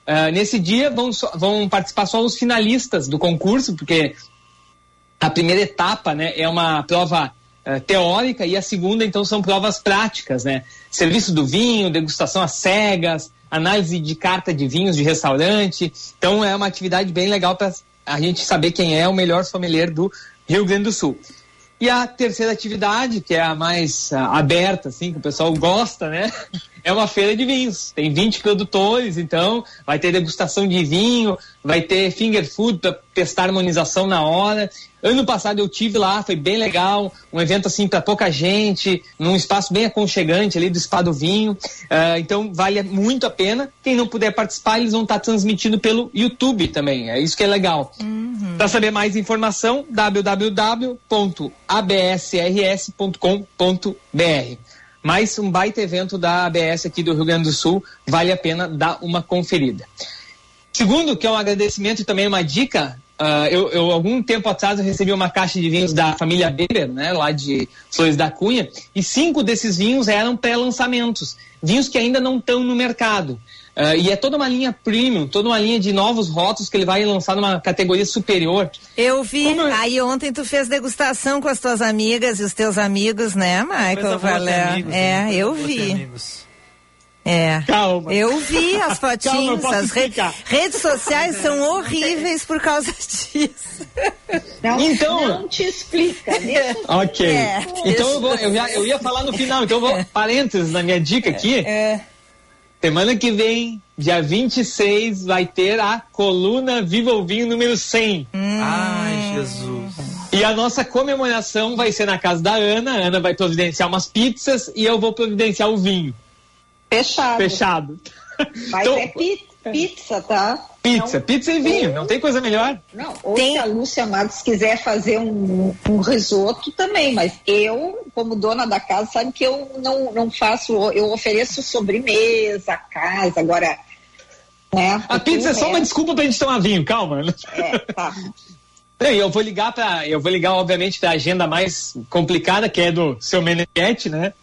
Uh, nesse dia vão, vão participar só os finalistas do concurso, porque a primeira etapa né, é uma prova uh, teórica e a segunda, então, são provas práticas, né? Serviço do vinho, degustação às cegas, análise de carta de vinhos de restaurante. Então, é uma atividade bem legal para a gente saber quem é o melhor sommelier do Rio Grande do Sul. E a terceira atividade, que é a mais uh, aberta, assim, que o pessoal gosta, né? É uma feira de vinhos. Tem 20 produtores, então vai ter degustação de vinho, vai ter finger food para testar harmonização na hora. Ano passado eu tive lá, foi bem legal, um evento assim para pouca gente, num espaço bem aconchegante ali do Spa do Vinho. Uh, então vale muito a pena. Quem não puder participar, eles vão estar tá transmitindo pelo YouTube também. É isso que é legal. Uhum. Para saber mais informação, www.absrs.com.br. Mais um baita evento da ABS aqui do Rio Grande do Sul, vale a pena dar uma conferida. Segundo, que é um agradecimento e também uma dica, uh, eu, eu, algum tempo atrás eu recebi uma caixa de vinhos da família Beber, né, lá de Flores da Cunha, e cinco desses vinhos eram pré-lançamentos, vinhos que ainda não estão no mercado. Uh, e é toda uma linha premium, toda uma linha de novos rótulos que ele vai lançar numa categoria superior. Eu vi, Como... aí ontem tu fez degustação com as tuas amigas e os teus amigos, né, Michael Valer? É, né? eu vi. É. Calma. Eu vi as fotinhas, Calma, as re redes sociais são horríveis por causa disso. Não, então, não te explica. ok. É, então eu, vou, eu, já, eu ia falar no final, então eu vou, parênteses na minha dica aqui. É. Semana que vem, dia 26, vai ter a coluna Viva o Vinho número 100. Hum. Ai, Jesus. E a nossa comemoração vai ser na casa da Ana. A Ana vai providenciar umas pizzas e eu vou providenciar o vinho. Fechado. Fechado. Vai então, ter pizza. Pizza, tá? Pizza, não, pizza e vinho, não tem coisa melhor. Não, ou tem... se a Lúcia Matos quiser fazer um, um risoto também, mas eu, como dona da casa, sabe que eu não, não faço, eu ofereço sobremesa, casa, agora. Né, a pizza é só uma desculpa pra gente tomar vinho, calma. É, tá. Eu vou ligar para, eu vou ligar obviamente para a agenda mais complicada que é do seu Meneghetti, né?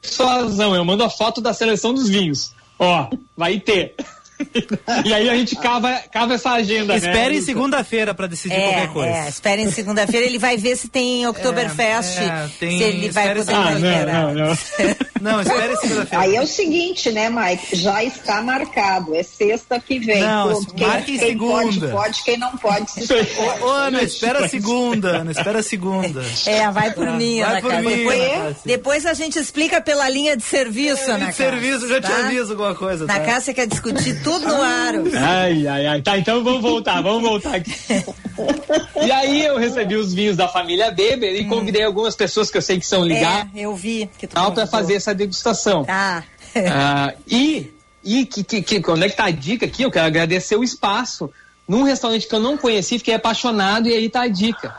Só razão, eu mando a foto da seleção dos vinhos. Ó, vai ter. e aí a gente cava, cava essa agenda. Espere né, segunda-feira para decidir é, qualquer coisa. É, espere em segunda-feira, ele vai ver se tem Oktoberfest, é, é, tem, se ele vai poder ah, não, não, não. não, espere segunda-feira. Aí é o seguinte, né, Mike? Já está marcado, é sexta que vem. Não, quem, marque quem segunda. pode, pode, quem não pode. Ô, Ana, espera a segunda, Ana, espera a segunda. É, vai por ah, mim, vai Ana por mim, depois, depois, a gente explica pela linha de serviço, é, Ana de serviço, já tá? te aviso alguma coisa. Na tá? casa você quer discutir tudo tudo no aro. Ai, ai, ai. Tá, então vamos voltar, vamos voltar aqui. E aí eu recebi os vinhos da família Beber e hum. convidei algumas pessoas que eu sei que são ligadas. É, eu vi. Que para fazer essa degustação. Ah. ah e e que, que, que, onde é que tá a dica aqui? Eu quero agradecer o espaço. Num restaurante que eu não conheci, fiquei apaixonado e aí tá a dica.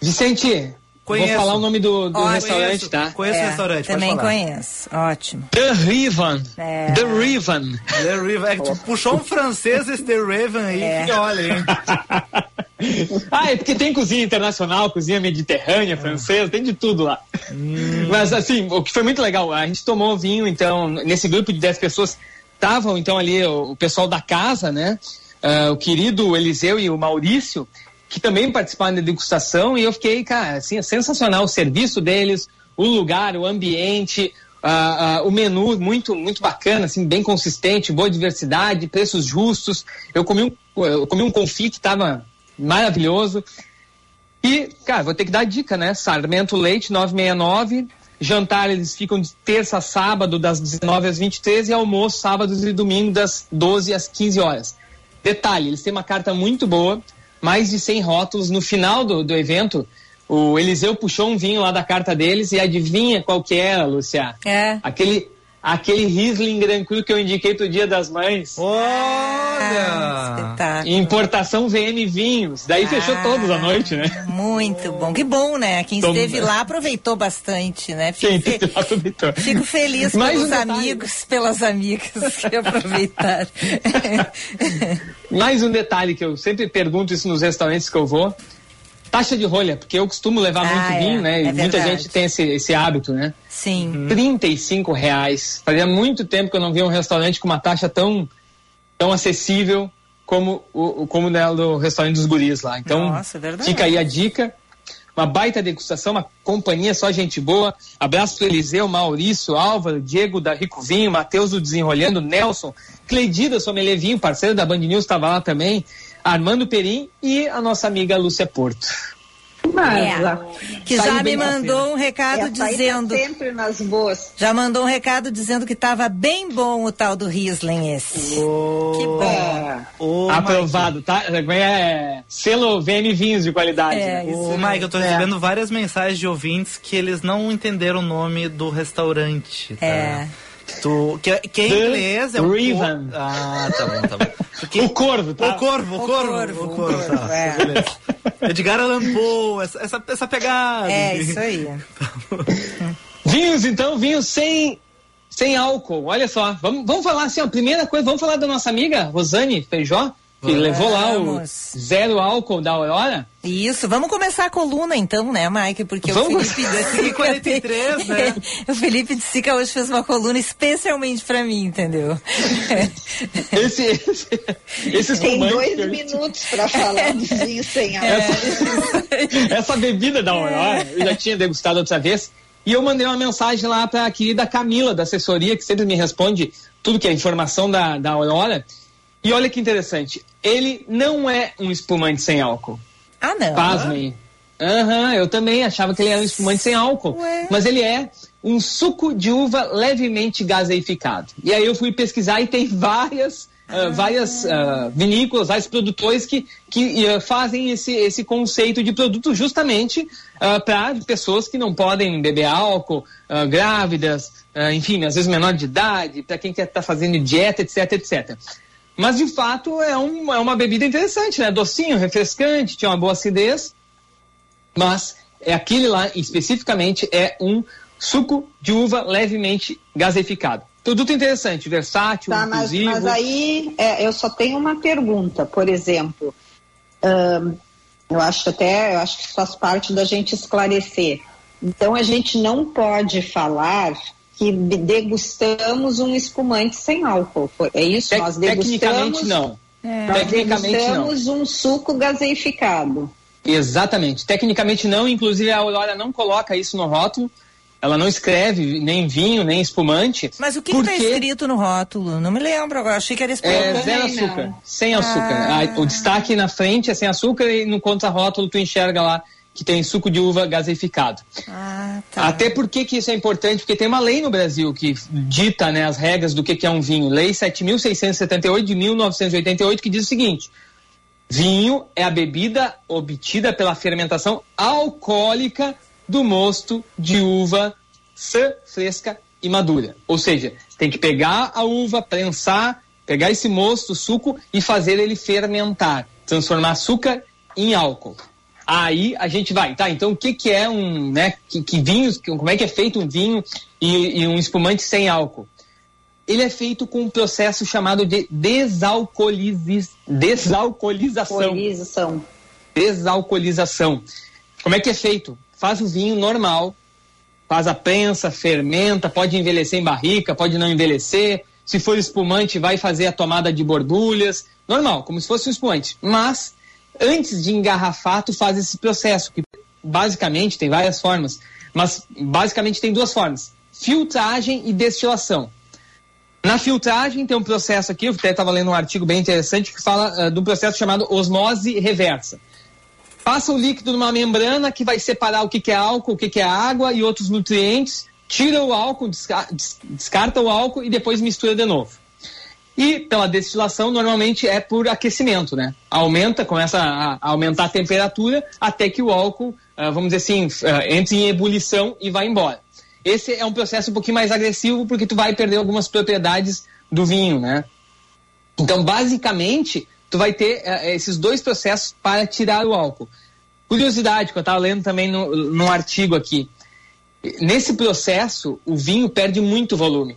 Vicente, Conheço. Vou falar o nome do, do restaurante, conheço, tá? Conheço é, o restaurante, Também conheço. Ótimo. The Riven. É. The Riven. The Riven. É que tu puxou um francês esse The Riven aí, é. que olha, hein? ah, é porque tem cozinha internacional, cozinha mediterrânea, francesa, tem de tudo lá. Hum. Mas assim, o que foi muito legal, a gente tomou vinho, então, nesse grupo de 10 pessoas, estavam então ali o, o pessoal da casa, né? Uh, o querido Eliseu e o Maurício, que também participaram da degustação e eu fiquei, cara, assim, é sensacional o serviço deles, o lugar, o ambiente, uh, uh, o menu muito muito bacana, assim, bem consistente, boa diversidade, preços justos. Eu comi um, eu comi um confit que estava maravilhoso. E, cara, vou ter que dar dica, né? Sarmento Leite 969. Jantar eles ficam de terça a sábado, das 19 às 23 e almoço sábados e domingo das 12 às 15 horas. Detalhe, eles têm uma carta muito boa, mais de 100 rótulos. No final do, do evento, o Eliseu puxou um vinho lá da carta deles e adivinha qual que era, Lúcia? É. Aquele, aquele Riesling Grand Cru que eu indiquei pro Dia das Mães. Olha! Importação VM Vinhos. Daí Ah, fechou todos à noite, né? Muito bom. Que bom, né? Quem Bom, esteve lá aproveitou bastante, né? Fico, Quem fe- lá aproveitou. fico feliz Mais pelos um amigos, pelas amigas que aproveitaram. Mais um detalhe que eu sempre pergunto isso nos restaurantes que eu vou. Taxa de rolha, porque eu costumo levar Ah, muito é. vinho, né? E É muita verdade. gente tem esse, esse hábito, né? Sim. 35 reais. Fazia muito tempo que eu não via um restaurante com uma taxa tão, tão acessível como o, como né, do restaurante dos guris lá. Então, Nossa, é verdade. fica aí a dica. Uma baita degustação, uma companhia só gente boa. Abraço pro Eliseu, Maurício, Álvaro, Diego da Rico Vinho, Matheus do Desenrolhando, Nelson, Cleidida Sommelier Vinho, parceiro da Band News, estava lá também. Armando Perim e a nossa amiga Lúcia Porto. É. Que Saiu já me bem mandou um recado aí tá dizendo. sempre nas boas. Já mandou um recado dizendo que estava bem bom o tal do Riesling esse. Que bom. É. Ô, Aprovado, tá? É, selo VM Vinhos de qualidade. É, né? Ô, Mike, eu tô recebendo várias mensagens de ouvintes que eles não entenderam o nome do restaurante. Tá? É. Tu, que, que em The inglês é o Raven. cor- Ah, tá bom, tá bom. Porque- O Corvo, tá? O corvo, o O corvo, corvo, o o corvo, corvo, tá, é. beleza. Edgar Allan Poe, essa, essa, essa pegada. É, isso aí. Vinhos, então, vinhos sem, sem álcool. Olha só, vamos, vamos falar assim, ó, primeira coisa, vamos falar da nossa amiga Rosane Feijó, que levou lá o zero álcool da Aurora. Isso, vamos começar a coluna então, né, Mike? Porque Vamos. o Felipe da Sica 43, né? o Felipe de Sica hoje fez uma coluna especialmente pra mim, entendeu? Esse, esse, esse Tem espumante dois eu- minutos para falar do vinho sem álcool. essa, essa bebida da Aurora, eu já tinha degustado outra vez. E eu mandei uma mensagem lá para a querida Camila, da assessoria, que sempre me responde tudo que é informação da, da Aurora. E olha que interessante, ele não é um espumante sem álcool. Ah, não. Pasmem. Aham, eu também achava que ele era um espumante sem álcool. Ué. Mas ele é um suco de uva levemente gaseificado. E aí eu fui pesquisar e tem várias, ah, várias ah, vinícolas, vários produtores que, que ah, fazem esse, esse conceito de produto justamente para pessoas que não podem beber álcool, grávidas, enfim, às vezes menor de idade, para quem quer estar fazendo dieta, etc, etc. Mas de fato é, um, é uma bebida interessante, né? Docinho, refrescante, tinha uma boa acidez. Mas é aquele lá especificamente é um suco de uva levemente gaseificado. Produto interessante, versátil, Tá, mas, inclusivo. mas aí é, eu só tenho uma pergunta, por exemplo. ahn, eu acho até, eu acho que faz parte da gente esclarecer. Então a gente não pode falar que degustamos um espumante sem álcool. Foi- É isso? Tec- Nós tecnicamente degustamos. não. Nós Tecnicamente não. degustamos um suco gaseificado. Exatamente. Tecnicamente não, inclusive a Aurora não coloca isso no rótulo. Ela não escreve nem vinho, nem espumante. Mas o que está porque escrito no rótulo? Não me lembro agora, achei que era É espumante. zero Também não. açúcar, sem açúcar. Ah. Ah, o destaque na frente é sem açúcar e no contra-rótulo tu enxerga lá que tem suco de uva gaseificado. Ah, tá. Até porque que isso é importante, porque tem uma lei no Brasil que dita né, as regras do que, que é um vinho. Lei 7.678 de 1988, que diz o seguinte: vinho é a bebida obtida pela fermentação alcoólica do mosto de uva sã, fresca e madura. Ou seja, tem que pegar a uva, prensar, pegar esse mosto, suco e fazer ele fermentar, transformar açúcar em álcool. Aí a gente vai, tá? Então o que que é um, né? Que, que vinhos, que- como é que é feito um vinho e, e um espumante sem álcool? Ele é feito com um processo chamado de desalcooliz, desalcoolização Alcoolização. desalcoolização. Como é que é feito? Faz o vinho normal, faz a prensa, fermenta, pode envelhecer em barrica, pode não envelhecer. Se for espumante, vai fazer a tomada de borbulhas. Normal, como se fosse um espumante. Mas antes de engarrafar, tu faz esse processo, que basicamente tem várias formas, mas basicamente tem duas formas: filtragem e destilação. Na filtragem tem um processo aqui, eu até estava lendo um artigo bem interessante que fala uh, de um processo chamado osmose reversa. Passa o líquido numa membrana que vai separar o que, que é álcool, o que, que é água e outros nutrientes, tira o álcool, descarta o álcool e depois mistura de novo. E pela destilação, normalmente é por aquecimento, né? Aumenta, começa a, aumentar a temperatura até que o álcool, uh, vamos dizer assim, uh, entre em ebulição e vai embora. Esse é um processo um pouquinho mais agressivo porque tu vai perder algumas propriedades do vinho, né? Então, basicamente, tu vai ter uh, esses dois processos para tirar o álcool. Curiosidade, que eu estava lendo também num artigo aqui. Nesse processo, o vinho perde muito volume.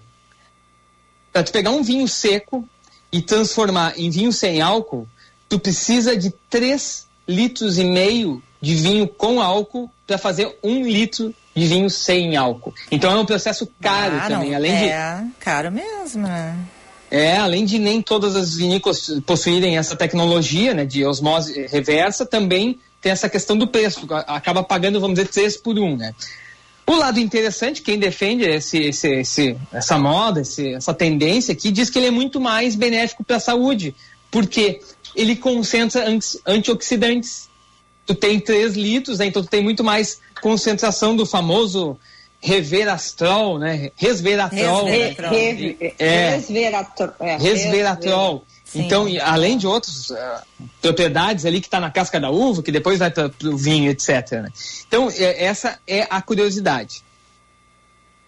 Para tu pegar um vinho seco e transformar em vinho sem álcool, tu precisa de 3 litros e meio de vinho com álcool para fazer um litro de vinho sem álcool. Então é um processo caro ah, também, não. além é, de caro mesmo. né? É, além de nem todas as vinícolas possuírem essa tecnologia, né, de osmose reversa, também tem essa questão do preço, acaba pagando, vamos dizer, três por um, né? O lado interessante, quem defende esse, esse, esse, essa moda, esse, essa tendência aqui, diz que ele é muito mais benéfico para a saúde, porque ele concentra antioxidantes. Tu tem 3 litros, né? então tu tem muito mais concentração do famoso reveratrol, né? Resveratrol. Resveratrol. Né? É, resveratrol. É, resveratrol. Então, além de outras uh, propriedades ali que está na casca da uva, que depois vai para o vinho, etc. Né? Então, é, essa é a curiosidade.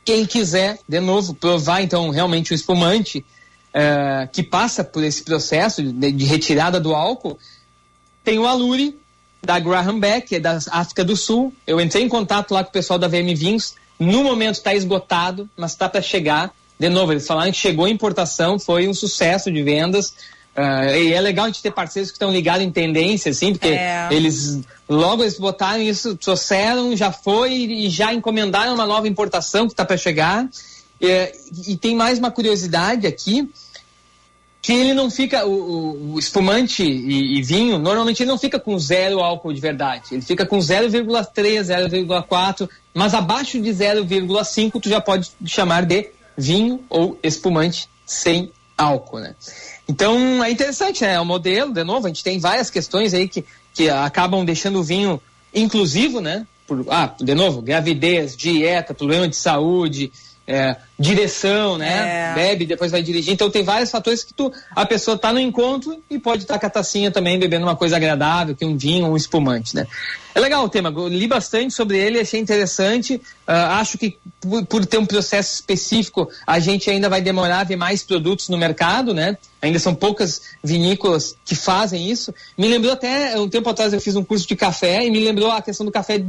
Quem quiser, de novo, provar então realmente o espumante uh, que passa por esse processo de, de, retirada do álcool, tem o Aluri, da Graham Beck, é da África do Sul. Eu entrei em contato lá com o pessoal da VM Vinhos. No momento está esgotado, mas está para chegar. De novo, eles falaram que chegou a importação, foi um sucesso de vendas. Uh, e é legal a gente ter parceiros que estão ligados em tendência, assim, porque é. eles logo eles botaram isso, trouxeram, já foi e já encomendaram uma nova importação que está para chegar. E, e, tem mais uma curiosidade aqui, que ele não fica, o, o espumante e, e, vinho, normalmente ele não fica com zero álcool de verdade. Ele fica com 0,3, 0,4, mas abaixo de 0,5 tu já pode chamar de vinho ou espumante sem álcool, né? Então é interessante, né? É o modelo, de novo, a gente tem várias questões aí que, que acabam deixando o vinho inclusivo, né? Por, ah, de novo, gravidez, dieta, problema de saúde, é, direção, né? É. Bebe, depois vai dirigir. Então tem vários fatores que tu, a pessoa está no encontro e pode estar tá com a tacinha também bebendo uma coisa agradável, que um vinho ou um espumante, né? É legal o tema, eu li bastante sobre ele, achei interessante. Uh, acho que por, por, ter um processo específico, a gente ainda vai demorar a ver mais produtos no mercado, né? Ainda são poucas vinícolas que fazem isso. Me lembrou até, um tempo atrás eu fiz um curso de café e me lembrou a questão do café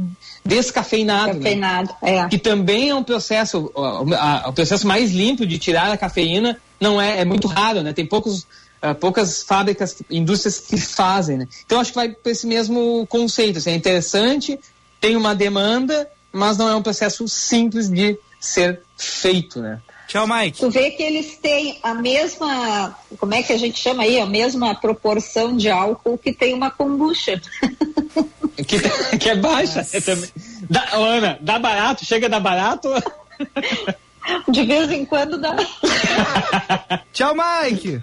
descafeinado. Cafeinado, né? é. Que também é um processo, o processo mais limpo de tirar a cafeína não é, é muito raro, né? Tem poucos Uh, poucas fábricas, indústrias que fazem, né? Então acho que vai para esse mesmo conceito. Assim, é interessante, tem uma demanda, mas não é um processo simples de ser feito, né? Tchau, Mike. Tu vê que eles têm a mesma, como é que a gente chama aí, a mesma proporção de álcool que tem uma kombucha. Que, que é baixa. É também. Dá, Ana, dá barato? Chega da barato? De vez em quando dá. Tchau, Mike.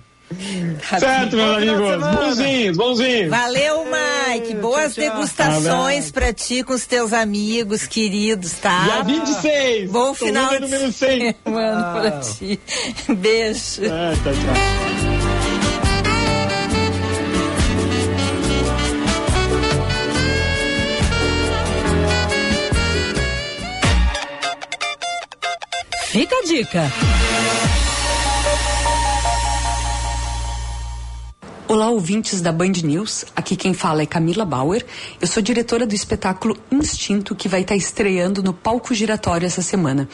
Certo, meus amigos. Bonzinhos, bonzinhos. Valeu, Mike. Boas tchau, tchau. degustações tá pra ti com os teus amigos queridos, tá? Dia 26. Bom final de número 100. semana ah. pra ti. Beijo. É, tchau, tchau. Fica a dica. Olá, ouvintes da Band News. Aqui quem fala é Camila Bauer. Eu sou diretora do espetáculo Instinto, que vai estar estreando no palco giratório essa semana.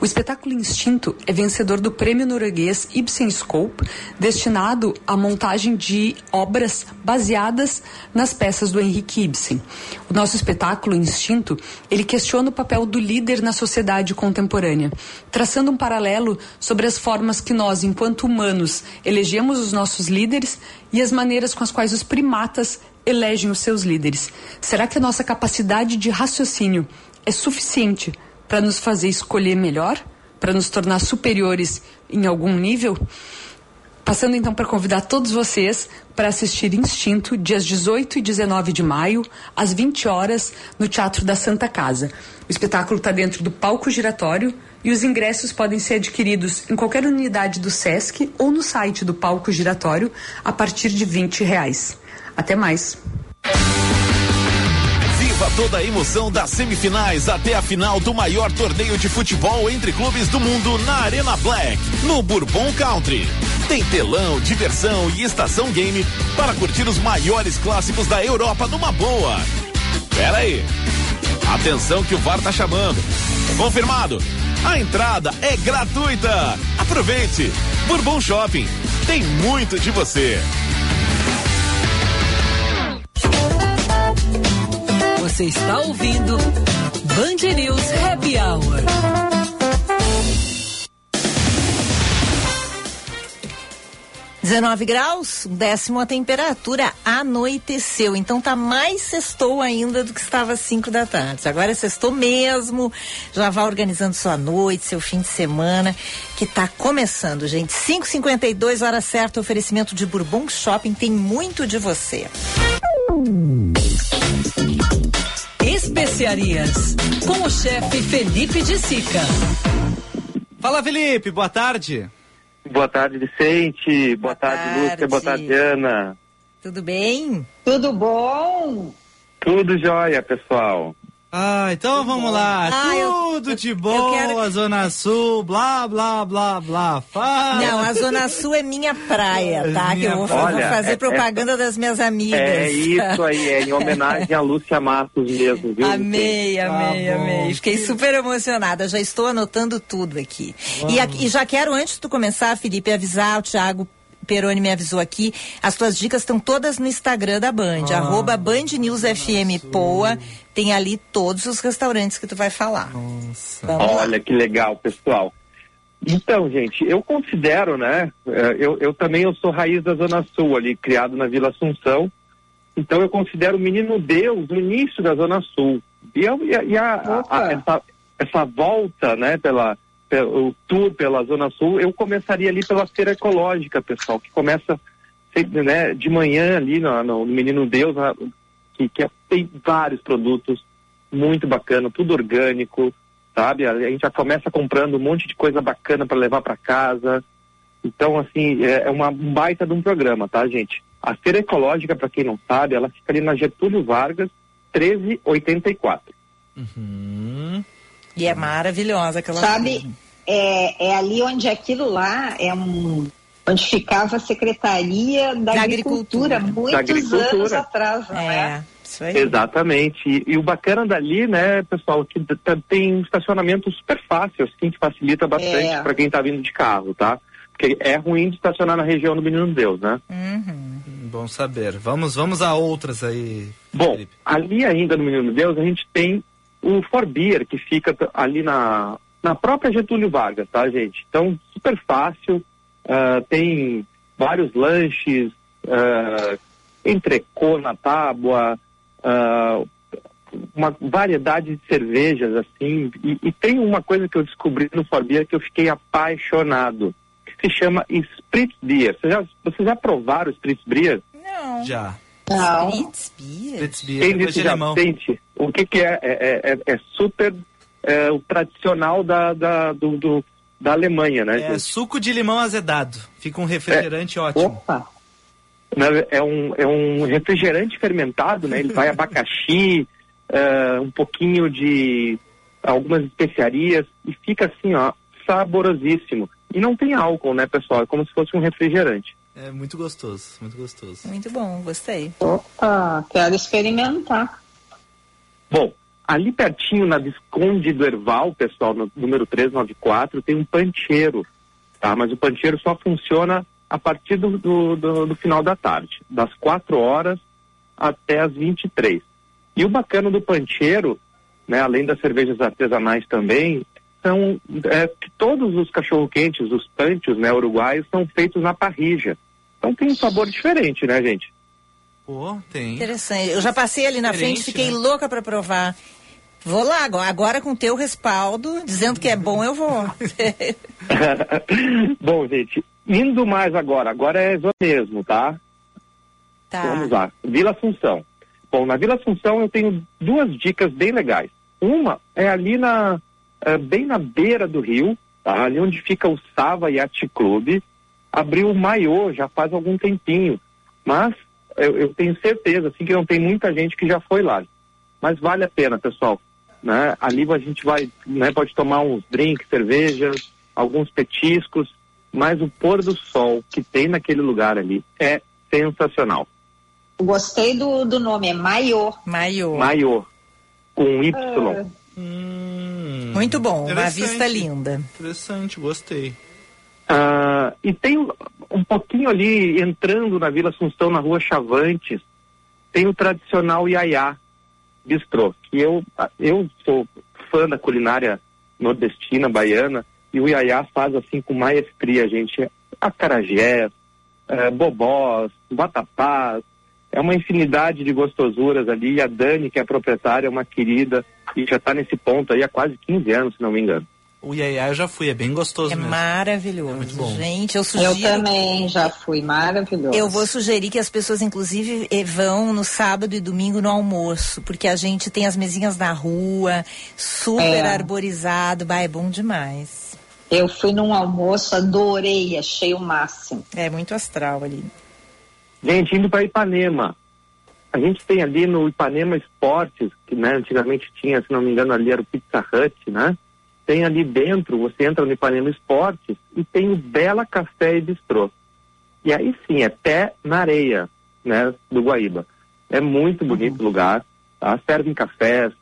O espetáculo Instinto é vencedor do prêmio norueguês Ibsen Scope, destinado à montagem de obras baseadas nas peças do Henrique Ibsen. O nosso espetáculo Instinto, ele questiona o papel do líder na sociedade contemporânea, traçando um paralelo sobre as formas que nós, enquanto humanos, elegemos os nossos líderes e as maneiras com as quais os primatas elegem os seus líderes. Será que a nossa capacidade de raciocínio é suficiente para nos fazer escolher melhor? Para nos tornar superiores em algum nível? Passando então para convidar todos vocês para assistir Instinto, dias 18 e 19 de maio, às 20 horas, no Teatro da Santa Casa. O espetáculo está dentro do palco giratório e os ingressos podem ser adquiridos em qualquer unidade do SESC ou no site do palco giratório a partir de 20 reais. Até mais. Viva toda a emoção das semifinais até a final do maior torneio de futebol entre clubes do mundo na Arena Black, no Bourbon Country. Tem telão, diversão e estação game para curtir os maiores clássicos da Europa numa boa. Pera aí. Atenção que o VAR tá chamando. Confirmado. A entrada é gratuita. Aproveite. Bourbon Shopping. Tem muito de você. Você está ouvindo Band News Happy Hour. 19 graus, um décimo a temperatura, anoiteceu. Então tá mais sextou ainda do que estava às 5 da tarde. Agora é sextou mesmo, já vá organizando sua noite, seu fim de semana, que tá começando, gente. 5h52, hora certa, oferecimento de Bourbon Shopping, tem muito de você. Especiarias, com o chefe Felipe de Sica. Fala, Felipe, boa tarde. Boa tarde, Vicente. Boa, boa tarde, tarde, Lúcia. Boa tarde, Ana. Tudo bem? Tudo bom? Tudo jóia, pessoal. Ah, então vamos lá. Ah, Tudo eu, de boa, quero... Zona Sul, blá, blá, blá, blá. Fala. Não, a Zona Sul é minha praia, tá? Minha que eu vou, Olha, vou fazer é, propaganda é, das minhas amigas. É isso aí, é em homenagem a Lúcia Matos mesmo, viu? Amei, amei, ah, amei. Fiquei super emocionada, já estou anotando tudo aqui. E, aqui. e já quero, antes de tu começar, Felipe, avisar o Thiago Peroni me avisou aqui. As tuas dicas estão todas no Instagram da Band, ah, arroba Band News FM Poa. Tem ali todos os restaurantes que tu vai falar. Olha que legal, pessoal. Então, gente, eu considero, né? Eh, eu, eu também eu sou raiz da Zona Sul, ali, criado na Vila Assunção. Então eu considero o menino Deus no início da Zona Sul. E, eu, e, e a, a, a, essa, essa volta, né, pela, o tour pela Zona Sul, eu começaria ali pela feira ecológica, pessoal, que começa né, de manhã ali no, no Menino Deus, que, que é, tem vários produtos muito bacana, tudo orgânico, sabe? A, gente já começa comprando um monte de coisa bacana para levar para casa. Então, assim, é, é uma um baita de um programa, tá, gente? A feira ecológica, para quem não sabe, ela fica ali na Getúlio Vargas, 1384. Uhum. E é maravilhosa aquela Sabe, é, é ali onde aquilo lá é um onde ficava a Secretaria da, da Agricultura, Agricultura, muitos da agricultura. anos atrás, não é? é? Exatamente. E, e, o bacana dali, né, pessoal, que tem um estacionamento super fácil, assim, que facilita bastante é. para quem está vindo de carro, tá? Porque é ruim de estacionar na região do Menino Deus, né? Uhum. Bom saber. Vamos, vamos a outras aí. Bom, Felipe. ali ainda no Menino Deus a gente tem o Forbier, que fica ali na, na própria Getúlio Vargas, tá, gente? Então, super fácil, uh, tem vários lanches, uh, entrecô na tábua, uh, uma variedade de cervejas, assim, e, e, tem uma coisa que eu descobri no Forbier que eu fiquei apaixonado, se chama Spritz Beer. Vocês já, você já provaram o Spritz Beer? Não. Já. Não. Spritz Beer? Spritz Beer. Quem disse já sente? O que que é? É, é, é super é, o tradicional da, da, do, do, da Alemanha, né? É suco de limão azedado. Fica um refrigerante é, ótimo. Opa! É um, é um refrigerante fermentado, né? Ele vai abacaxi, uh, um pouquinho de algumas especiarias e fica assim, ó, saborosíssimo. E não tem álcool, né, pessoal? É como se fosse um refrigerante. É muito gostoso, muito gostoso. Muito bom, gostei. Opa, quero experimentar. Bom, ali pertinho na Visconde do Erval, pessoal, no número 394, tem um pancheiro, tá? Mas o pancheiro só funciona a partir do, do, do, do final da tarde, das 4 horas até as 23. E o bacana do pancheiro, né, além das cervejas artesanais também, são é, que todos os cachorro-quentes, os panchos, né, uruguaios, são feitos na parrija. Então tem um sabor diferente, né, gente? Pô, tem. Interessante. Eu já passei ali na Diferente, frente, fiquei né? louca pra provar. Vou lá agora, agora com teu respaldo, dizendo que é bom, eu vou. Bom, gente, indo mais agora, agora é zona mesmo, tá? Tá. Vamos lá. Vila Assunção. Bom, na Vila Assunção eu tenho duas dicas bem legais. Uma é ali na, eh, bem na beira do rio, tá? ali onde fica o Sava Yacht Club. Abriu o Maiô já faz algum tempinho, mas eu, eu tenho certeza assim que não tem muita gente que já foi lá. Mas vale a pena, pessoal. Né? Ali a gente vai, né, pode tomar uns drinks, cervejas, alguns petiscos, mas o pôr do sol que tem naquele lugar ali é sensacional. Gostei do, do nome, é Maiô. Maiô. Maiô, com Y. Ah. Muito bom, uma vista linda. Interessante, gostei. Ah, e tem um, pouquinho ali, entrando na Vila Assunção, na rua Chavantes, tem o tradicional Iaiá Bistrô, que eu, eu sou fã da culinária nordestina, baiana, e o Iaiá faz assim com maestria, gente. Acarajés, eh, bobós, vatapás, é uma infinidade de gostosuras ali. E a Dani, que é a proprietária, é uma querida e já está nesse ponto aí há quase 15 anos, se não me engano. O Iaiá eu já fui, é bem gostoso É mesmo. maravilhoso. muito bom. Gente, eu sugiro. Eu também já fui, maravilhoso. Eu vou sugerir que as pessoas, inclusive, eh, vão no sábado e domingo no almoço, porque a gente tem as mesinhas na rua, super É. arborizado, bah, é bom demais. Eu fui num almoço, adorei, achei o máximo. É muito astral ali. Gente, indo para Ipanema. A gente tem ali no Ipanema Esportes, que né, antigamente tinha, se não me engano, ali era o Pizza Hut, né? Tem ali dentro, você entra no Ipanema Esportes e tem o Bela Café e Bistrô. E aí sim, é pé na areia, né, do Guaíba. É muito bonito o lugar, tá? Servem cafés,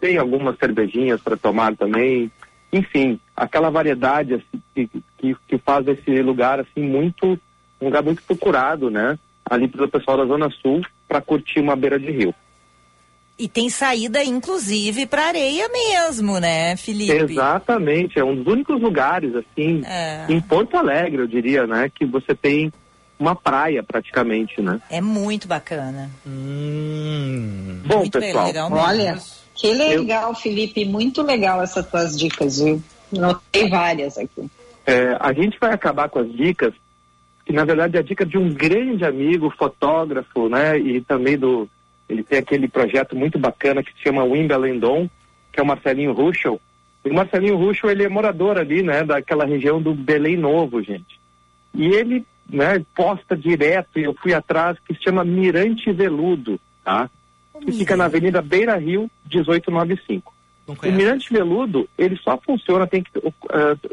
tem algumas cervejinhas para tomar também. Enfim, aquela variedade assim, que, que, que faz esse lugar assim muito, um lugar muito procurado, né? Ali pelo pessoal da Zona Sul para curtir uma beira de rio. E tem saída, inclusive, pra areia mesmo, né, Felipe? Exatamente, é um dos únicos lugares assim É. em Porto Alegre, eu diria, né, que você tem uma praia praticamente, né? É muito bacana. Bom, Muito pessoal, legal mesmo. Olha, que legal, Felipe, muito legal essas tuas dicas, viu? Notei várias aqui. É, a gente vai acabar com as dicas, que na verdade é a dica de um grande amigo, fotógrafo, né? E também do. Ele tem aquele projeto muito bacana que se chama Wimbledon, que é o Marcelinho Ruschel. E o Marcelinho Ruschel, ele é morador ali, né? Daquela região do Belém Novo, gente. E ele, né, posta direto, e eu fui atrás, que se chama Mirante Veludo, tá? Que fica na Avenida Beira Rio, 1895. O Mirante Veludo, ele só funciona, tem que uh,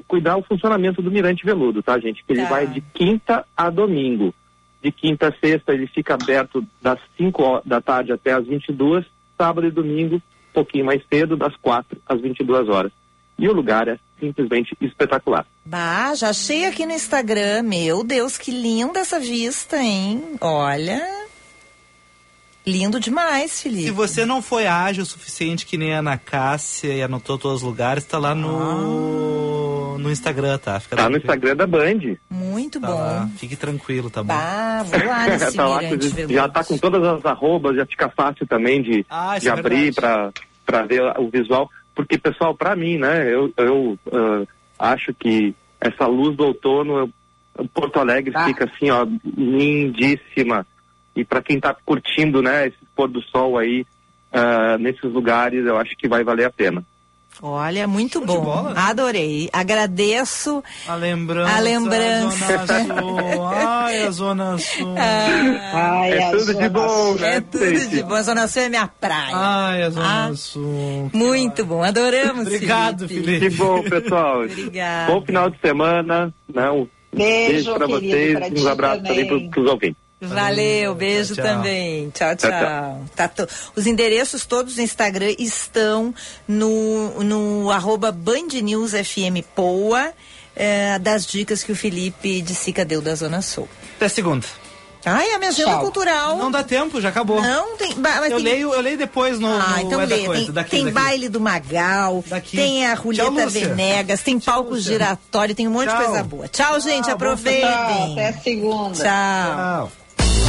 cuidar o funcionamento do Mirante Veludo, tá, gente? Que ele Tá. vai de quinta a domingo. De quinta a sexta, ele fica aberto das 5 ho- da tarde até as 22, sábado e domingo, um pouquinho mais cedo, das 4 às 22 horas. E o lugar é simplesmente espetacular. Bah, já achei aqui no Instagram. Meu Deus, que linda essa vista, hein? Olha. Lindo demais, Felipe. Se você não foi ágil o suficiente que nem a Ana Cássia e anotou todos os lugares, tá lá no, no Instagram, tá? Fica Tá no. Instagram da Band. Muito Tá bom. lá. Fique tranquilo, tá bom? Bah, vou lá nesse Tá lá, já tá com todas as arrobas, já fica fácil também de, Ah, de é abrir para ver o visual. Porque, pessoal, para mim, né, eu, eu ah, acho que essa luz do outono, Porto Alegre Ah. fica assim, ó, lindíssima. E para quem tá curtindo, né, esse pôr do sol aí, ah, nesses lugares, eu acho que vai valer a pena. Olha, muito de bom. bola, né? Adorei. Agradeço. A lembrança. A lembrança. A Zona Sul. Ai, a Zona Sul. Ai, é a tudo de bom, né? É tudo de bom. A Zona Sul é minha praia. Ai, a Zona Ah. Sul. Muito bom. Adoramos, Obrigado, Felipe. Felipe. Que bom, pessoal. Obrigada. Bom final de semana, né? Um Beijo, para querido, vocês uns abraços também também. para os ouvintes. Valeu, beijo Tchau, tchau. também. Tchau, tchau. Tchau, Tá to- Os endereços todos no Instagram estão no, no arroba Band News FM Poa, eh, das dicas que o Felipe de Sica deu da Zona Sul. Até segunda. Ai, a minha agenda Tchau. cultural. Não dá tempo, já acabou. Não tem. Eu tem- leio, eu leio depois no, Ah, no então É. Coisa. Tem, daqui, tem daqui. baile do Magal, Daqui. tem a Tchau, Julieta. Venegas, tem palco Lúcia. giratório, tem um monte de Tchau. coisa boa. Tchau, gente. bom aproveitem. Tchau, até segunda. Tchau. Tchau.